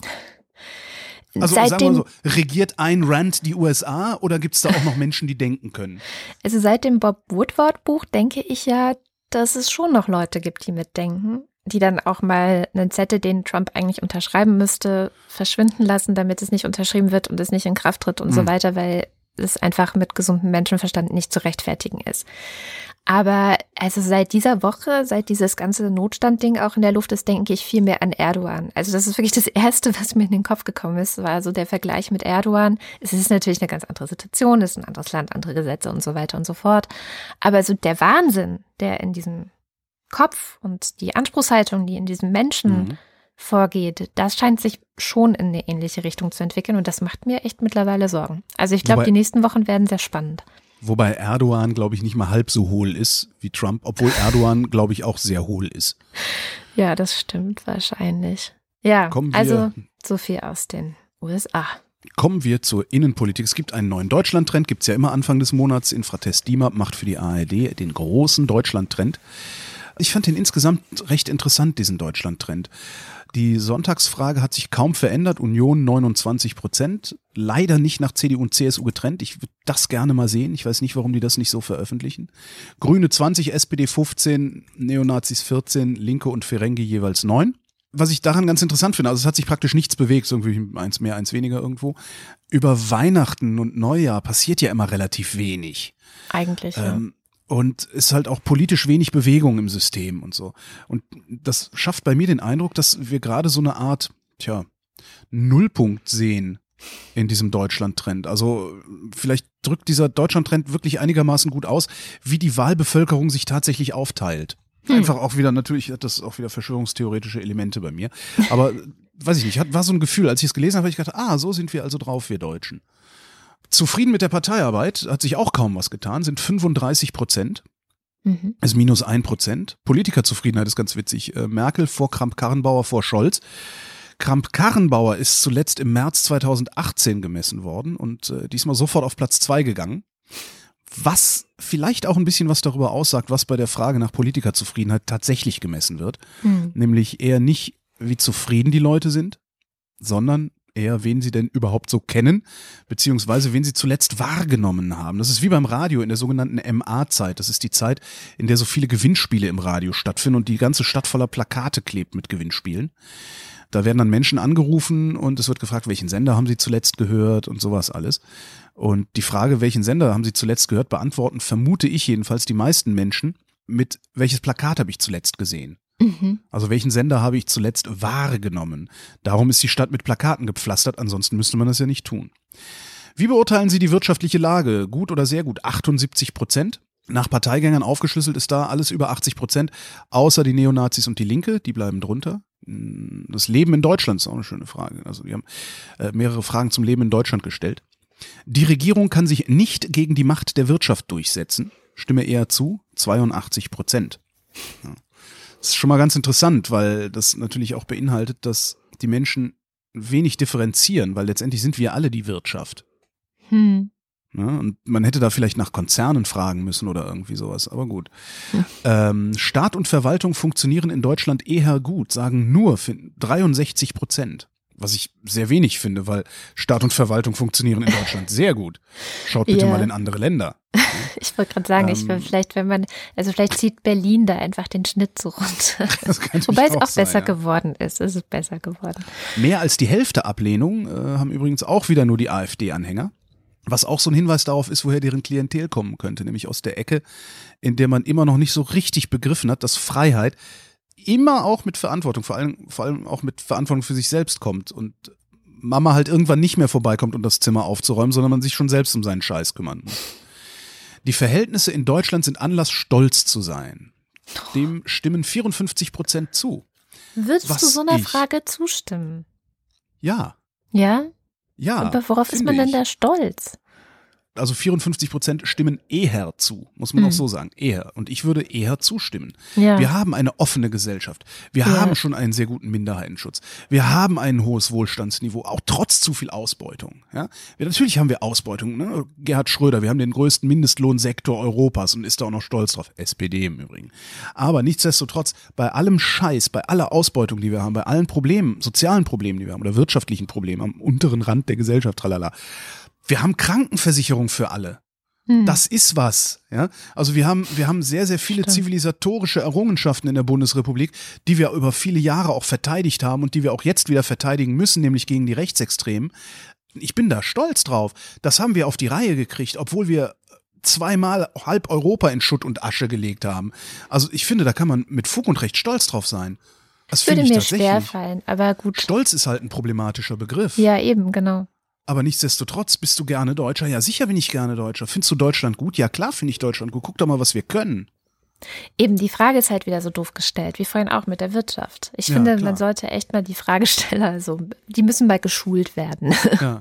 S2: Also sagen wir
S1: Seitdem,
S2: mal so, regiert ein Rand die USA oder gibt es da auch noch Menschen, die denken können?
S1: also seit dem Bob Woodward Buch denke ich ja, dass es schon noch Leute gibt, die mitdenken, die dann auch mal einen Zettel, den Trump eigentlich unterschreiben müsste, verschwinden lassen, damit es nicht unterschrieben wird und es nicht in Kraft tritt und so
S2: Hm.
S1: weiter, weil es einfach mit gesundem Menschenverstand nicht zu rechtfertigen ist. Aber also seit dieser Woche, seit dieses ganze Notstandding auch in der Luft ist, denke ich viel mehr an Erdogan. Also das ist wirklich das Erste, was mir in den Kopf gekommen ist, war so der Vergleich mit Erdogan. Es ist natürlich eine ganz andere Situation, es ist ein anderes Land, andere Gesetze und so weiter und so fort. Aber so der Wahnsinn, der in diesem Kopf und die Anspruchshaltung, die in diesem Menschen
S2: Mhm.
S1: Vorgeht, das scheint sich schon in eine ähnliche Richtung zu entwickeln und das macht mir echt mittlerweile Sorgen. Also ich glaube, die nächsten Wochen werden sehr spannend.
S2: Wobei Erdogan, glaube ich, nicht mal halb so hohl ist wie Trump, obwohl Erdogan, [laughs] glaube ich, auch sehr hohl ist.
S1: Ja, das stimmt wahrscheinlich. Ja,
S2: wir-
S1: also so viel aus den USA.
S2: Kommen wir zur Innenpolitik. Es gibt einen neuen Deutschland-Trend, gibt's ja immer Anfang des Monats. Infratest DIMAP macht für die ARD den großen Deutschland-Trend. Ich fand den insgesamt recht interessant, diesen Deutschland-Trend. Die Sonntagsfrage hat sich kaum verändert. Union 29 Prozent. Leider nicht nach CDU und CSU getrennt. Ich würde das gerne mal sehen. Ich weiß nicht, warum die das nicht so veröffentlichen. Grüne 20, SPD 15, Neonazis 14, Linke und Ferengi jeweils 9. Was ich daran ganz interessant finde, also es hat sich praktisch nichts bewegt, irgendwie eins mehr, eins weniger irgendwo. Über Weihnachten und Neujahr passiert ja immer relativ wenig.
S1: Eigentlich. ja.
S2: Ähm, und ist halt auch politisch wenig Bewegung im System und so. Und das schafft bei mir den Eindruck, dass wir gerade so eine Art, tja, Nullpunkt sehen in diesem Deutschland-Trend. Also vielleicht drückt dieser Deutschland-Trend wirklich einigermaßen gut aus, wie die Wahlbevölkerung sich tatsächlich aufteilt.
S1: Hm.
S2: Einfach auch wieder, natürlich hat das auch wieder verschwörungstheoretische Elemente bei mir. Aber weiß ich nicht, hat, war so ein Gefühl, als ich es gelesen habe, habe ich gedacht, ah, so sind wir also drauf, wir Deutschen. Zufrieden mit der Parteiarbeit hat sich auch kaum was getan, sind 35 Prozent,
S1: Mhm.
S2: ist minus ein Prozent. Politikerzufriedenheit ist ganz witzig. Äh, Merkel vor Kramp-Karrenbauer vor Scholz. Kramp-Karrenbauer ist zuletzt im März 2018 gemessen worden und äh, diesmal sofort auf Platz zwei gegangen. was vielleicht auch ein bisschen was darüber aussagt, was bei der Frage nach Politikerzufriedenheit tatsächlich gemessen wird. Mhm. Nämlich eher nicht, wie zufrieden die Leute sind, sondern eher, wen sie denn überhaupt so kennen, beziehungsweise wen sie zuletzt wahrgenommen haben. Das ist wie beim Radio in der sogenannten MA-Zeit. Das ist die Zeit, in der so viele Gewinnspiele im Radio stattfinden und die ganze Stadt voller Plakate klebt mit Gewinnspielen. Da werden dann Menschen angerufen und es wird gefragt, welchen Sender haben sie zuletzt gehört und sowas alles. Und die Frage, welchen Sender haben sie zuletzt gehört, beantworten, vermute ich jedenfalls die meisten Menschen mit, welches Plakat habe ich zuletzt gesehen? Mhm. Also welchen Sender habe ich zuletzt wahrgenommen? Darum ist die Stadt mit Plakaten gepflastert, ansonsten müsste man das ja nicht tun. Wie beurteilen Sie die wirtschaftliche Lage? Gut oder sehr gut? 78 Prozent. Nach Parteigängern aufgeschlüsselt ist da alles über 80 Prozent, außer die Neonazis und die Linke, die bleiben drunter. Das Leben in Deutschland ist auch eine schöne Frage. Also wir haben äh, mehrere Fragen zum Leben in Deutschland gestellt. Die Regierung kann sich nicht gegen die Macht der Wirtschaft durchsetzen. Stimme eher zu, 82 Prozent. Ja. Das ist schon mal ganz interessant, weil das natürlich auch beinhaltet, dass die Menschen wenig differenzieren, weil letztendlich sind wir alle die Wirtschaft. Hm. Ja, und man hätte da vielleicht nach Konzernen fragen müssen oder irgendwie sowas, aber gut. Hm. Ähm, Staat und Verwaltung funktionieren in Deutschland eher gut, sagen nur 63 Prozent was ich sehr wenig finde, weil Staat und Verwaltung funktionieren in Deutschland sehr gut. Schaut bitte yeah. mal in andere Länder. [laughs]
S1: Ich wollte gerade sagen, ähm, ich will vielleicht, wenn man, also vielleicht zieht Berlin da einfach den Schnitt so runter. [laughs] Wobei es auch, auch besser ja. geworden ist. Es ist besser geworden.
S2: Mehr als die Hälfte Ablehnung äh, haben übrigens auch wieder nur die AfD-Anhänger. Was auch so ein Hinweis darauf ist, woher deren Klientel kommen könnte, nämlich aus der Ecke, in der man immer noch nicht so richtig begriffen hat, dass Freiheit immer auch mit Verantwortung, vor allem, vor allem auch mit Verantwortung für sich selbst kommt und Mama halt irgendwann nicht mehr vorbeikommt, um das Zimmer aufzuräumen, sondern man sich schon selbst um seinen Scheiß kümmern muss. Die Verhältnisse in Deutschland sind Anlass, stolz zu sein. Dem stimmen 54 Prozent zu.
S1: Würdest Was du so einer ich? Frage zustimmen?
S2: Ja.
S1: Ja?
S2: Ja.
S1: Aber worauf ist man denn da stolz?
S2: Also 54 Prozent stimmen eher zu, muss man mhm. auch so sagen, eher. Und ich würde eher zustimmen. Ja. Wir haben eine offene Gesellschaft. Wir ja. haben schon einen sehr guten Minderheitenschutz. Wir haben ein hohes Wohlstandsniveau, auch trotz zu viel Ausbeutung. Ja? Wir, natürlich haben wir Ausbeutung. Ne? Gerhard Schröder, wir haben den größten Mindestlohnsektor Europas und ist da auch noch stolz drauf. SPD im Übrigen. Aber nichtsdestotrotz, bei allem Scheiß, bei aller Ausbeutung, die wir haben, bei allen Problemen, sozialen Problemen, die wir haben oder wirtschaftlichen Problemen am unteren Rand der Gesellschaft, tralala, wir haben Krankenversicherung für alle. Hm. Das ist was, ja. Also wir haben, wir haben sehr, sehr viele Stimmt. zivilisatorische Errungenschaften in der Bundesrepublik, die wir über viele Jahre auch verteidigt haben und die wir auch jetzt wieder verteidigen müssen, nämlich gegen die Rechtsextremen. Ich bin da stolz drauf. Das haben wir auf die Reihe gekriegt, obwohl wir zweimal halb Europa in Schutt und Asche gelegt haben. Also ich finde, da kann man mit Fug und Recht stolz drauf sein.
S1: Das würde mir schwer fallen, aber gut.
S2: Stolz ist halt ein problematischer Begriff.
S1: Ja, eben, genau.
S2: Aber nichtsdestotrotz bist du gerne Deutscher. Ja, sicher bin ich gerne Deutscher. Findest du Deutschland gut? Ja, klar finde ich Deutschland gut. Guck doch mal, was wir können.
S1: Eben, die Frage ist halt wieder so doof gestellt, wie vorhin auch mit der Wirtschaft. Ich ja, finde, klar. man sollte echt mal die Fragesteller, also die müssen mal geschult werden. [laughs]
S2: Ja.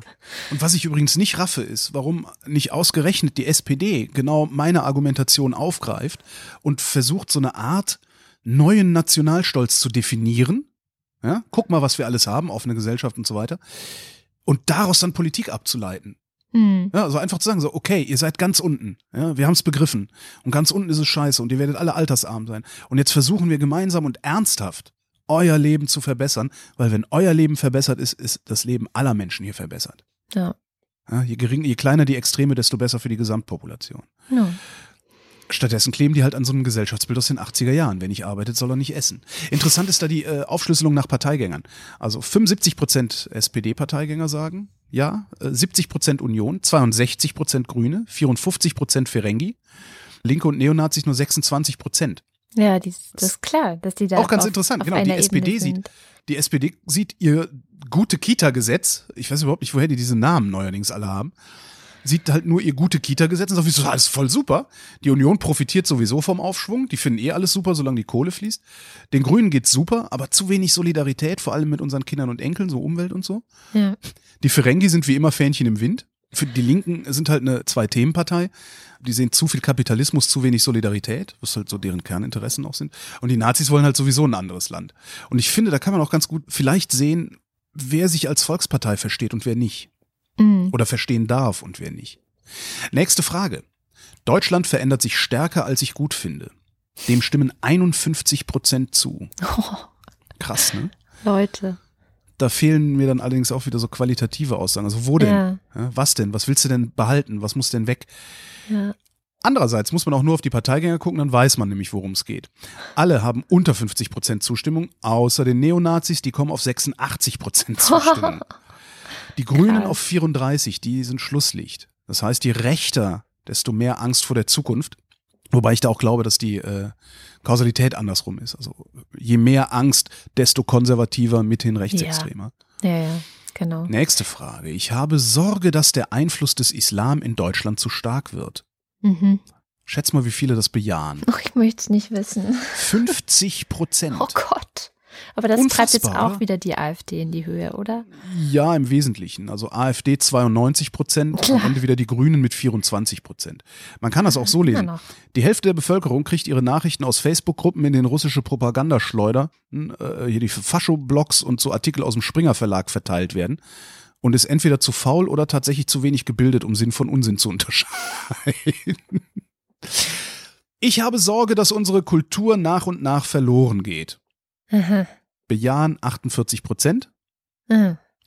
S2: Und was ich übrigens nicht raffe, ist, warum nicht ausgerechnet die SPD genau meine Argumentation aufgreift und versucht, so eine Art neuen Nationalstolz zu definieren. Ja, guck mal, was wir alles haben, offene Gesellschaft und so weiter und daraus dann Politik abzuleiten. Mhm. Ja, also einfach zu sagen, so, okay, ihr seid ganz unten. Ja, wir haben es begriffen. Und ganz unten ist es scheiße und ihr werdet alle altersarm sein. Und jetzt versuchen wir gemeinsam und ernsthaft euer Leben zu verbessern, weil wenn euer Leben verbessert ist, ist das Leben aller Menschen hier verbessert. Ja. ja je, gering, je kleiner die Extreme, desto besser für die Gesamtpopulation. Ja. Stattdessen kleben die halt an so einem Gesellschaftsbild aus den 80er Jahren. Wer nicht arbeitet, soll er nicht essen. Interessant ist da die äh, Aufschlüsselung nach Parteigängern. Also 75 Prozent SPD-Parteigänger sagen ja, äh, 70 Prozent Union, 62 Prozent Grüne, 54 Prozent Ferengi, Linke und Neonazis nur 26 Prozent.
S1: Ja, die, das ist klar, dass die da
S2: auch ganz auf, interessant. Auf genau, die SPD sind. sieht, die SPD sieht ihr gute Kita-Gesetz. Ich weiß überhaupt nicht, woher die diese Namen neuerdings alle haben sieht halt nur ihr gute Kita-Gesetz und sagt, wieso, alles voll super. Die Union profitiert sowieso vom Aufschwung. Die finden eh alles super, solange die Kohle fließt. Den Grünen geht's super, aber zu wenig Solidarität, vor allem mit unseren Kindern und Enkeln, so Umwelt und so. Ja. Die Ferengi sind wie immer Fähnchen im Wind. Für die Linken sind halt eine Zwei-Themen-Partei. Die sehen zu viel Kapitalismus, zu wenig Solidarität, was halt so deren Kerninteressen auch sind. Und die Nazis wollen halt sowieso ein anderes Land. Und ich finde, da kann man auch ganz gut vielleicht sehen, wer sich als Volkspartei versteht und wer nicht mhm. oder verstehen darf und wer nicht. Nächste Frage. Deutschland verändert sich stärker, als ich gut finde. Dem stimmen 51 Prozent zu.
S1: Oh, [laughs]
S2: Krass, ne?
S1: Leute.
S2: Da fehlen mir dann allerdings auch wieder so qualitative Aussagen. Also wo denn?
S1: Ja.
S2: Was denn? Was willst du denn behalten? Was muss denn weg?
S1: Ja.
S2: Andererseits muss man auch nur auf die Parteigänger gucken, dann weiß man nämlich, worum es geht. Alle haben unter 50 Prozent Zustimmung, außer den Neonazis, die kommen auf 86 Prozent [laughs] Zustimmung. Die Grünen auf 34, die sind Schlusslicht. Das heißt, je rechter, desto mehr Angst vor der Zukunft. Wobei ich da auch glaube, dass die äh, Kausalität andersrum ist. Also je mehr Angst, desto konservativer, mithin rechtsextremer.
S1: Ja, ja, genau.
S2: Nächste Frage. Ich habe Sorge, dass der Einfluss des Islam in Deutschland zu stark wird.
S1: Mhm.
S2: Schätz mal, wie viele das bejahen.
S1: Oh, ich möchte es nicht wissen.
S2: 50 Prozent.
S1: Oh Gott. Aber das treibt jetzt
S2: Unfassbar,
S1: auch wieder die AfD in die Höhe, oder?
S2: Ja, im Wesentlichen. Also AfD 92 Prozent, am. Ende wieder die Grünen mit 24 Prozent. Man kann das auch so lesen. Die Hälfte der Bevölkerung kriegt ihre Nachrichten aus Facebook-Gruppen in den russische Propagandaschleuder, äh, hier die Fascho-Blogs und so Artikel aus dem Springer Verlag verteilt werden und ist entweder zu faul oder tatsächlich zu wenig gebildet, um Sinn von Unsinn zu [laughs] unterscheiden. Ich habe Sorge, dass unsere Kultur nach und nach verloren geht.
S1: Aha.
S2: Bejahen 48 Prozent.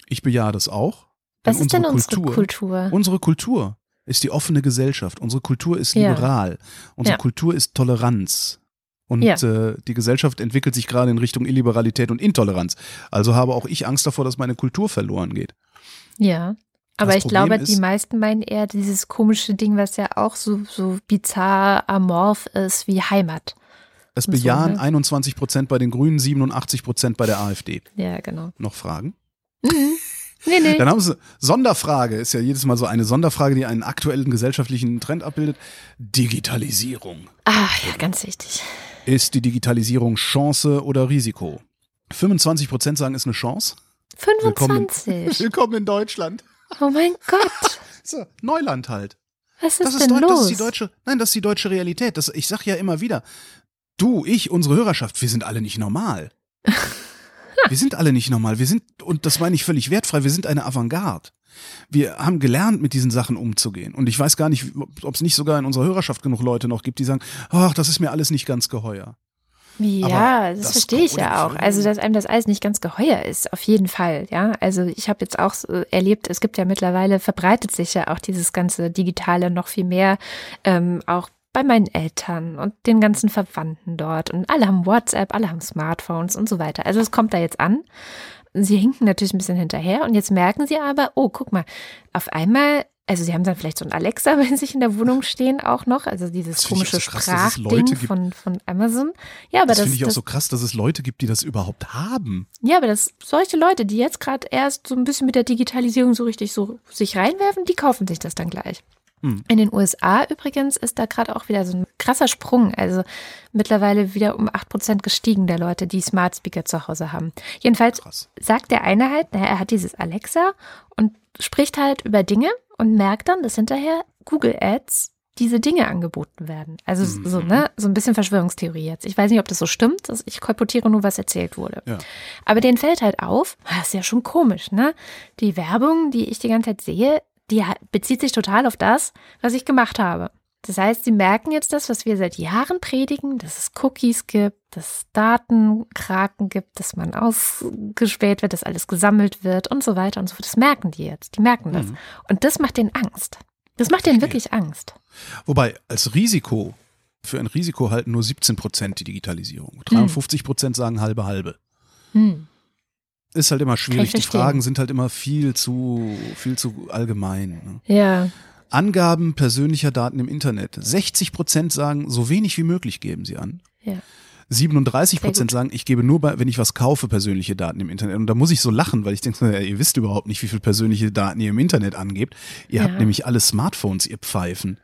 S2: Ich bejahe das auch.
S1: Was ist denn unsere
S2: Kultur,
S1: Kultur?
S2: Unsere Kultur ist die offene Gesellschaft. Unsere Kultur ist
S1: Ja.
S2: liberal. Unsere
S1: Ja.
S2: Kultur ist Toleranz. Und
S1: Ja.
S2: äh, die Gesellschaft entwickelt sich gerade in Richtung Illiberalität und Intoleranz. Also habe auch ich Angst davor, dass meine Kultur verloren geht.
S1: Ja. Aber
S2: Das
S1: ich glaube,
S2: Problem
S1: die
S2: ist-
S1: meisten meinen eher dieses komische Ding, was ja auch so, so bizarr amorph ist wie Heimat.
S2: Es
S1: Und so,
S2: bejahen
S1: ne?
S2: 21 Prozent bei den Grünen, 87 Prozent bei der AfD.
S1: Ja, genau.
S2: Noch Fragen?
S1: Mhm. Nee, nee.
S2: Dann haben sie Sonderfrage, ist ja jedes Mal so eine Sonderfrage, die einen aktuellen gesellschaftlichen Trend abbildet. Digitalisierung.
S1: Ah, ja, ganz wichtig.
S2: Ist die Digitalisierung Chance oder Risiko? 25 Prozent sagen, ist eine Chance. Willkommen.
S1: 25. [laughs]
S2: Willkommen in Deutschland.
S1: Oh mein Gott. [laughs]
S2: So, Neuland halt.
S1: Was ist
S2: Das ist,
S1: denn
S2: Deu-
S1: los?
S2: das ist die deutsche, nein, das ist die deutsche Realität. Das, ich sag ja immer wieder, du, ich, unsere Hörerschaft, wir sind alle nicht normal. [laughs] wir sind alle nicht normal. Wir sind, und das meine ich völlig wertfrei, wir sind eine Avantgarde. Wir haben gelernt, mit diesen Sachen umzugehen. Und ich weiß gar nicht, ob es nicht sogar in unserer Hörerschaft genug Leute noch gibt, die sagen, ach, das ist mir alles nicht ganz geheuer.
S1: Ja, das,
S2: das
S1: verstehe ich ja auch. Also, dass einem das alles nicht ganz geheuer ist, auf jeden Fall, ja. Also, ich habe jetzt auch so erlebt, es gibt ja mittlerweile, verbreitet sich ja auch dieses ganze Digitale noch viel mehr, ähm, auch bei meinen Eltern und den ganzen Verwandten dort. Und alle haben WhatsApp, alle haben Smartphones und so weiter. Also, es kommt da jetzt an. Sie hinken natürlich ein bisschen hinterher und jetzt merken sie aber, oh, guck mal, auf einmal, also sie haben dann vielleicht so ein Alexa [laughs] bei sich in der Wohnung stehen auch noch, also dieses
S2: auch
S1: komische
S2: so krass,
S1: Sprachding von, von Amazon. Ja, aber
S2: Das,
S1: das,
S2: finde ich auch
S1: das
S2: so krass, dass es Leute gibt, die das überhaupt haben.
S1: ja, aber das solche Leute, die jetzt gerade erst so ein bisschen mit der Digitalisierung so richtig so sich reinwerfen, die kaufen sich das dann gleich.
S2: Hm.
S1: In den USA übrigens ist da gerade auch wieder so ein krasser Sprung. Also mittlerweile wieder um 8% gestiegen der Leute, die Smart Speaker zu Hause haben. Jedenfalls
S2: Krass.
S1: sagt der eine halt, naja, er hat dieses Alexa und spricht halt über Dinge und merkt dann, dass hinterher Google Ads diese Dinge angeboten werden. Also so,
S2: Mhm.
S1: ne, so ein bisschen Verschwörungstheorie jetzt. Ich weiß nicht, ob das so stimmt. Ich kolportiere nur, was erzählt wurde.
S2: Ja.
S1: Aber denen fällt halt auf, das ist ja schon komisch, ne? Die Werbung, die ich die ganze Zeit sehe, die bezieht sich total auf das, was ich gemacht habe. Das heißt, sie merken jetzt das, was wir seit Jahren predigen, dass es Cookies gibt, dass es Datenkraken gibt, dass man ausgespäht wird, dass alles gesammelt wird und so weiter und so fort. Das merken die jetzt. Die merken das.
S2: Mhm.
S1: Und das macht denen Angst. Das macht denen wirklich Angst.
S2: Wobei, als Risiko, für ein Risiko halten nur 17 Prozent die Digitalisierung. 53 Prozent sagen halbe halbe.
S1: Hm.
S2: Ist halt immer schwierig. Die. Fragen sind halt immer viel zu, viel zu allgemein. Ne?
S1: Ja.
S2: Angaben persönlicher Daten im Internet. 60 Prozent sagen, so wenig wie möglich geben sie an.
S1: Ja.
S2: 37
S1: Sehr
S2: Prozent sagen, ich gebe nur, bei, wenn ich was kaufe, persönliche Daten im Internet. Und da muss ich so lachen, weil ich denke, ihr wisst überhaupt nicht, wie viel persönliche Daten ihr im Internet angebt. Ihr
S1: Ja.
S2: habt nämlich alle Smartphones, ihr Pfeifen.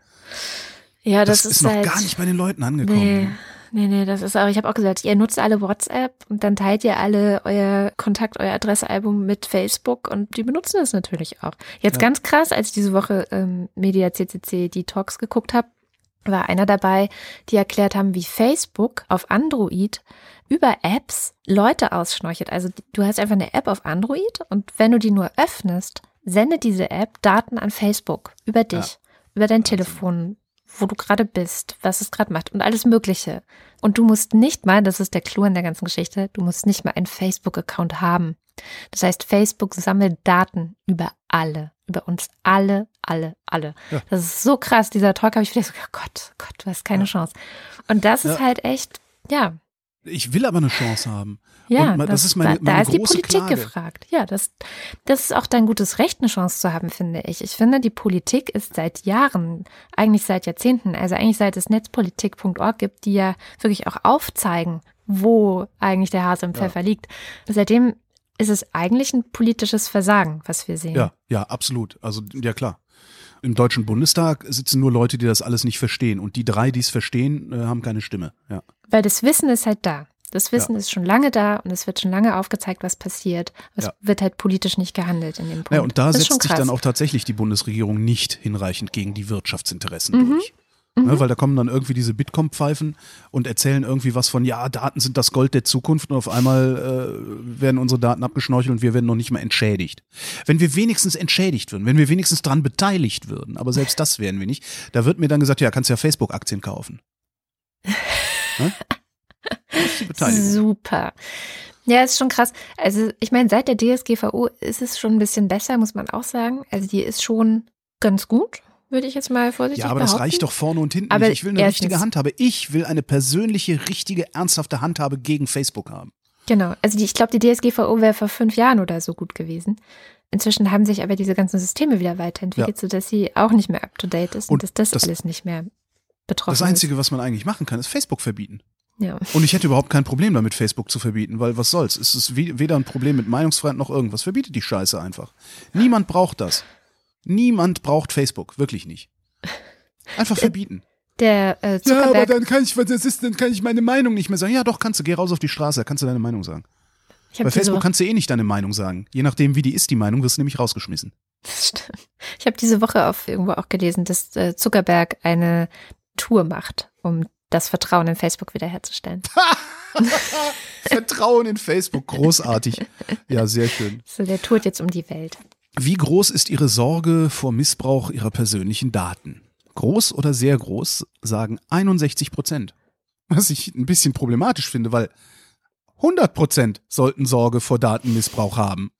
S1: Ja,
S2: Das,
S1: das,
S2: ist, noch
S1: halt,
S2: gar nicht bei den Leuten angekommen.
S1: Nee, nee, nee, das ist auch, ich habe auch gesagt, ihr nutzt alle WhatsApp und dann teilt ihr alle euer Kontakt, euer Adressealbum mit Facebook und die benutzen das natürlich auch. Jetzt
S2: Ja.
S1: ganz krass, als ich diese Woche ähm, Media CCC die Talks geguckt habe, war einer dabei, die erklärt haben, wie Facebook auf Android über Apps Leute ausschnorchelt. Also du hast einfach eine App auf Android und wenn du die nur öffnest, sendet diese App Daten an Facebook über dich, über dein
S2: Wahnsinn.
S1: Telefon, wo du gerade bist, was es gerade macht und alles Mögliche. Und du musst nicht mal, das ist der Clou in der ganzen Geschichte, du musst nicht mal einen Facebook-Account haben. Das heißt, Facebook sammelt Daten über alle, über uns alle, alle, alle. Ja. Das ist so krass. Dieser Talk habe ich wieder so, oh Gott, Gott, du hast keine ja. Chance. Und das ist halt echt, ja.
S2: Ich will aber eine Chance haben.
S1: Ja, das, das, ist meine, meine da ist die Politik Klage. gefragt. Ja, das, das ist auch dein gutes Recht, eine Chance zu haben, finde ich. Ich finde, die Politik ist seit Jahren, eigentlich seit Jahrzehnten, also eigentlich seit es netzpolitik.org gibt, die ja wirklich auch aufzeigen, wo eigentlich der Hase im Pfeffer ja. liegt. Seitdem ist es eigentlich ein politisches Versagen, was wir sehen.
S2: Ja, ja, absolut. Also, ja klar. Im Deutschen Bundestag sitzen nur Leute, die das alles nicht verstehen. Und die drei, die es verstehen, äh, haben keine Stimme. Ja.
S1: Weil das Wissen ist halt da. Das Wissen ja. ist schon lange da und es wird schon lange aufgezeigt, was passiert. Es ja. wird halt politisch nicht gehandelt in dem Punkt.
S2: Ja, und da setzt sich dann auch tatsächlich die Bundesregierung nicht hinreichend gegen die Wirtschaftsinteressen mhm. durch. Ne, mhm. Weil da kommen dann irgendwie diese Bitkom-Pfeifen und erzählen irgendwie was von, ja, Daten sind das Gold der Zukunft und auf einmal äh, werden unsere Daten abgeschnorchelt und wir werden noch nicht mal entschädigt. Wenn wir wenigstens entschädigt würden, wenn wir wenigstens dran beteiligt würden, aber selbst das werden wir nicht, da wird mir dann gesagt, ja, kannst ja Facebook-Aktien kaufen. [laughs]
S1: ne? Super. Ja, ist schon krass. Also ich meine, seit der DSGVO ist es schon ein bisschen besser, muss man auch sagen. Also die ist schon ganz gut, würde ich jetzt mal vorsichtig
S2: Ja, aber
S1: behaupten.
S2: das reicht doch vorne und hinten aber nicht. Ich will eine richtige Handhabe. Ich will eine persönliche, richtige, ernsthafte Handhabe gegen Facebook haben.
S1: Genau. Also die, ich glaube, die DSGVO wäre vor fünf Jahren oder so gut gewesen. Inzwischen haben sich aber diese ganzen Systeme wieder weiterentwickelt, ja. sodass sie auch nicht mehr up-to-date ist und, und dass das, das, alles nicht mehr betroffen ist.
S2: Das Einzige, ist. was man eigentlich machen kann, ist Facebook verbieten.
S1: Ja.
S2: Und ich hätte überhaupt kein Problem damit, Facebook zu verbieten, weil was soll's? Es ist weder ein Problem mit Meinungsfreiheit noch irgendwas. Verbietet die Scheiße einfach. Niemand braucht das. Niemand braucht Facebook, wirklich nicht. Einfach [laughs] verbieten.
S1: Der äh,
S2: Ja, aber dann kann ich, das ist, dann kann ich meine Meinung nicht mehr sagen. Ja, doch, kannst du, geh raus auf die Straße, kannst du deine Meinung sagen. Bei Facebook kannst du eh nicht deine Meinung sagen. Je nachdem, wie die ist, die Meinung, wirst du nämlich rausgeschmissen.
S1: Das stimmt. Ich habe diese Woche auf irgendwo auch gelesen, dass äh, Zuckerberg eine Tour macht, um das Vertrauen in Facebook wiederherzustellen. [laughs]
S2: Vertrauen in Facebook, großartig. Ja, sehr schön.
S1: So, der tourt jetzt um die Welt.
S2: Wie groß ist Ihre Sorge vor Missbrauch Ihrer persönlichen Daten? Groß oder sehr groß, sagen 61 Prozent. Was ich ein bisschen problematisch finde, weil 100 Prozent sollten Sorge vor Datenmissbrauch haben.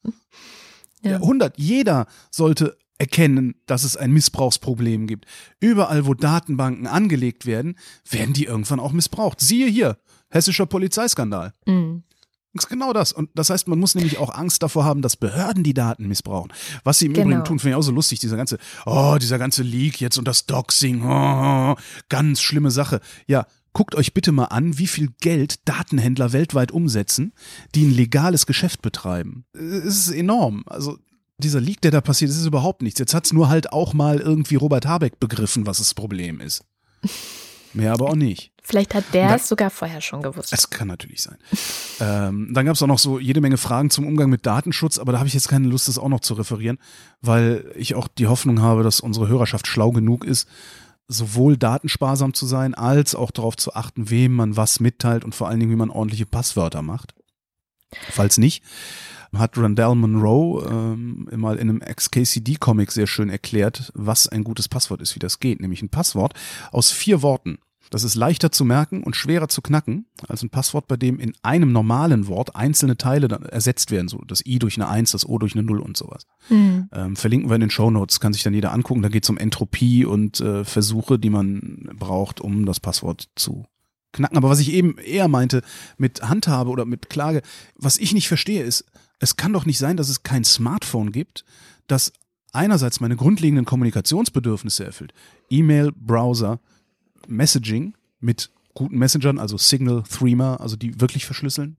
S2: Ja. 100. Jeder sollte erkennen, dass es ein Missbrauchsproblem gibt. Überall, wo Datenbanken angelegt werden, werden die irgendwann auch missbraucht. Siehe hier, hessischer Polizeiskandal. Mhm. Ist genau das. Und das heißt, man muss nämlich auch Angst davor haben, dass Behörden die Daten missbrauchen. Was sie im genau. Übrigen tun, finde ich auch so lustig, dieser ganze, oh, dieser ganze Leak jetzt und das Doxing, oh, ganz schlimme Sache. Ja, guckt euch bitte mal an, wie viel Geld Datenhändler weltweit umsetzen, die ein legales Geschäft betreiben. Es ist enorm. Also dieser Leak, der da passiert, ist überhaupt nichts. Jetzt hat es nur halt auch mal irgendwie Robert Habeck begriffen, was das Problem ist. Mehr aber auch nicht.
S1: Vielleicht hat der es sogar vorher schon gewusst.
S2: Es kann natürlich sein. [laughs] ähm, dann gab es auch noch so jede Menge Fragen zum Umgang mit Datenschutz, aber da habe ich jetzt keine Lust, das auch noch zu referieren, weil ich auch die Hoffnung habe, dass unsere Hörerschaft schlau genug ist, sowohl datensparsam zu sein, als auch darauf zu achten, wem man was mitteilt und vor allen Dingen, wie man ordentliche Passwörter macht. Falls nicht, hat Randall Monroe ähm, mal in einem XKCD-Comic sehr schön erklärt, was ein gutes Passwort ist, wie das geht. Nämlich ein Passwort aus vier Worten. Das ist leichter zu merken und schwerer zu knacken als ein Passwort, bei dem in einem normalen Wort einzelne Teile ersetzt werden. So das I durch eine Eins, das O durch eine Null und sowas. Mhm. Ähm, verlinken wir in den Show Notes, kann sich dann jeder angucken. Da geht es um Entropie und äh, Versuche, die man braucht, um das Passwort zu knacken. Aber was ich eben eher meinte mit Handhabe oder mit Klage, was ich nicht verstehe, ist, es kann doch nicht sein, dass es kein Smartphone gibt, das einerseits meine grundlegenden Kommunikationsbedürfnisse erfüllt. E-Mail, Browser, Messaging mit guten Messengern, also Signal, Threema, also die wirklich verschlüsseln.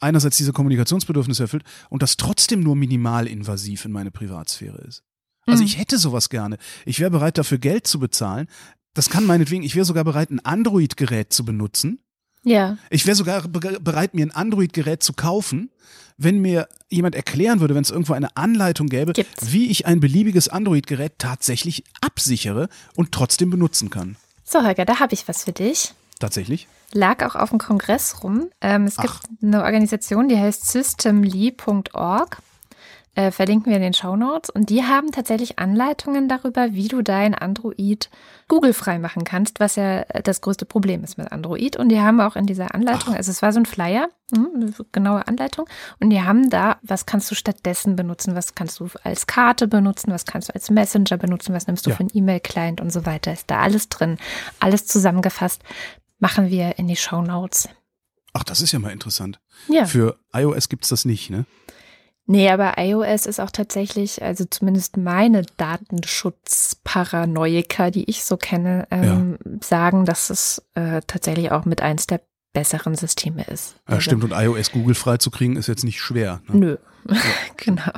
S2: Einerseits diese Kommunikationsbedürfnisse erfüllt und das trotzdem nur minimal invasiv in meine Privatsphäre ist. Also mhm. ich hätte sowas gerne. Ich wäre bereit, dafür Geld zu bezahlen. Das kann meinetwegen, ich wäre sogar bereit, ein Android-Gerät zu benutzen.
S1: Ja.
S2: Ich wäre sogar bereit, mir ein Android-Gerät zu kaufen, wenn mir jemand erklären würde, wenn es irgendwo eine Anleitung gäbe, Gibt's. wie ich ein beliebiges Android-Gerät tatsächlich absichere und trotzdem benutzen kann.
S1: So, Holger, da habe ich was für dich.
S2: Tatsächlich?
S1: Lag auch auf dem Kongress rum. Ähm, es gibt Ach. eine Organisation, die heißt systemly.org. Äh, verlinken wir in den Show Notes. Und die haben tatsächlich Anleitungen darüber, wie du dein Android Google-frei machen kannst, was ja das größte Problem ist mit Android. Und die haben auch in dieser Anleitung, Ach. also es war so ein Flyer, hm, eine genaue Anleitung, und die haben da, was kannst du stattdessen benutzen, was kannst du als Karte benutzen, was kannst du als Messenger benutzen, was nimmst du ja. für einen E-Mail-Client und so weiter. Ist da alles drin, alles zusammengefasst. Machen wir in die Show Notes.
S2: Ach, das ist ja mal interessant. Ja. Für iOS gibt es das nicht, ne?
S1: Nee, aber iOS ist auch tatsächlich, also zumindest meine Datenschutzparanoiker, die ich so kenne, ähm, ja. sagen, dass es äh, tatsächlich auch mit eins der besseren Systeme ist.
S2: Ja, also, stimmt. Und iOS Google freizukriegen ist jetzt nicht schwer.
S1: Ne? Nö, ja. [laughs] genau.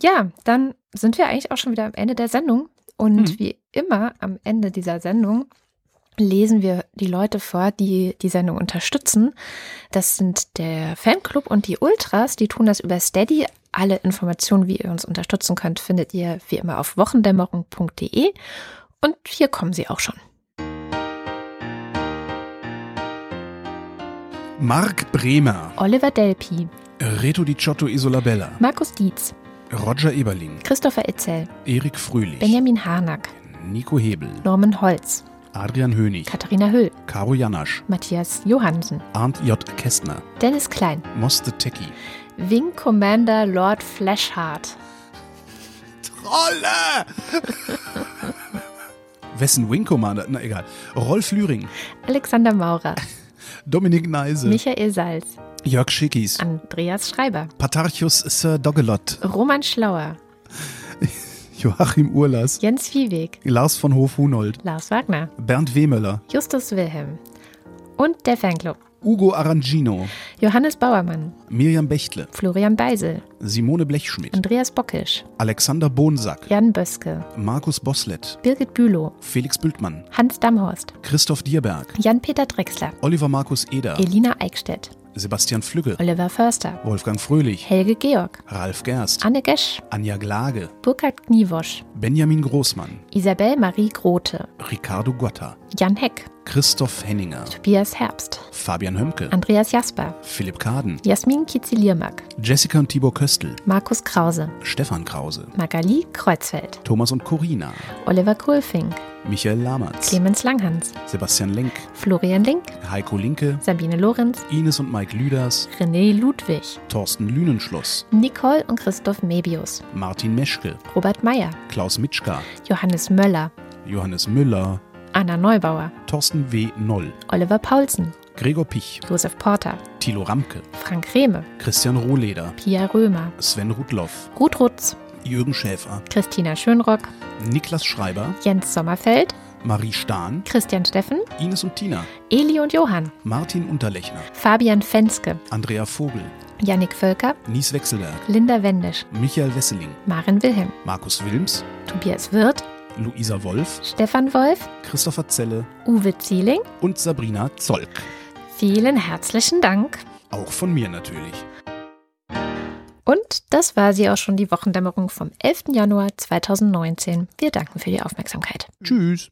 S1: ja, dann sind wir eigentlich auch schon wieder am Ende der Sendung. Und hm. wie immer am Ende dieser Sendung lesen wir die Leute vor, die die Sendung unterstützen. Das sind der Fanclub und die Ultras, die tun das über Steady. Alle Informationen, wie ihr uns unterstützen könnt, findet ihr wie immer auf wochendämmerung.de. Und hier kommen sie auch schon.
S2: Marc Bremer,
S1: Oliver Delpi,
S2: Reto Di Ciotto Isolabella,
S1: Markus Dietz,
S2: Roger Eberling,
S1: Christopher Etzel,
S2: Erik Fröhlich,
S1: Benjamin Harnack,
S2: Nico Hebel,
S1: Norman Holz,
S2: Adrian Hönig,
S1: Katharina Hüll,
S2: Caro Janasch,
S1: Matthias Johansen,
S2: Arndt J. Kästner,
S1: Dennis Klein,
S2: Moste Techie,
S1: Wing Commander Lord Flashheart.
S2: Trolle! Wessen Wing Commander? Na egal. Rolf Lühring.
S1: Alexander Maurer.
S2: Dominik Neise.
S1: Michael Salz.
S2: Jörg Schickis.
S1: Andreas Schreiber.
S2: Patarchus Sir Dogelot.
S1: Roman Schlauer.
S2: Joachim Urlas,
S1: Jens Viehweg,
S2: Lars von Hof-Hunold,
S1: Lars Wagner,
S2: Bernd Wehmöller,
S1: Justus Wilhelm und der Fanclub.
S2: Ugo Arangino,
S1: Johannes Bauermann,
S2: Mirjam Bechtle,
S1: Florian Beisel,
S2: Simone Blechschmidt,
S1: Andreas Bockisch,
S2: Alexander Bohnsack,
S1: Jan Böske,
S2: Markus Boslett,
S1: Birgit Bülow,
S2: Felix Bültmann,
S1: Hans Damhorst,
S2: Christoph Dierberg,
S1: Jan-Peter Drechsler,
S2: Oliver Markus Eder,
S1: Elina Eickstedt,
S2: Sebastian Flügge,
S1: Oliver Förster,
S2: Wolfgang Fröhlich,
S1: Helge Georg,
S2: Ralf Gerst,
S1: Anne Gesch,
S2: Anja Glage,
S1: Burkhard Kniewosch,
S2: Benjamin Großmann,
S1: Isabel Marie Grote,
S2: Ricardo Gotta,
S1: Jan Heck,
S2: Christoph Henninger,
S1: Tobias Herbst,
S2: Fabian Hömke,
S1: Andreas Jasper,
S2: Philipp Kaden,
S1: Jasmin Kiziliermack,
S2: Jessica und Tibor Köstl,
S1: Markus Krause,
S2: Stefan Krause,
S1: Magali Kreuzfeld,
S2: Thomas und Corina,
S1: Oliver Kohlfink,
S2: Michael Lamertz,
S1: Clemens Langhans,
S2: Sebastian Lenk,
S1: Florian Link,
S2: Heiko Linke,
S1: Sabine Lorenz,
S2: Ines und Mike Lüders,
S1: René Ludwig,
S2: Thorsten Lünenschloss,
S1: Nicole und Christoph Mebius,
S2: Martin Meschke,
S1: Robert Meyer,
S2: Klaus Mitschka,
S1: Johannes Möller,
S2: Johannes Müller,
S1: Anna Neubauer,
S2: Thorsten W. Noll,
S1: Oliver Paulsen,
S2: Gregor Pich,
S1: Josef Porter,
S2: Thilo Ramke,
S1: Frank Rehme,
S2: Christian Rohleder,
S1: Pia Römer,
S2: Sven Rudloff,
S1: Ruth Rutz,
S2: Jürgen Schäfer,
S1: Christina Schönrock,
S2: Niklas Schreiber,
S1: Jens Sommerfeld,
S2: Marie Stahn,
S1: Christian Steffen,
S2: Ines und Tina,
S1: Eli und Johann,
S2: Martin Unterlechner,
S1: Fabian Fenske,
S2: Andrea Vogel,
S1: Jannik Völker,
S2: Nies Wechselberg,
S1: Linda Wendisch,
S2: Michael Wesseling,
S1: Maren Wilhelm,
S2: Markus Wilms,
S1: Tobias Wirth,
S2: Luisa Wolf,
S1: Stefan Wolf,
S2: Christopher Zelle,
S1: Uwe Zieling
S2: und Sabrina Zolk.
S1: Vielen herzlichen Dank.
S2: Auch von mir natürlich.
S1: Und das war sie auch schon, die Wochendämmerung vom 11. Januar 2019. Wir danken für die Aufmerksamkeit.
S2: Tschüss.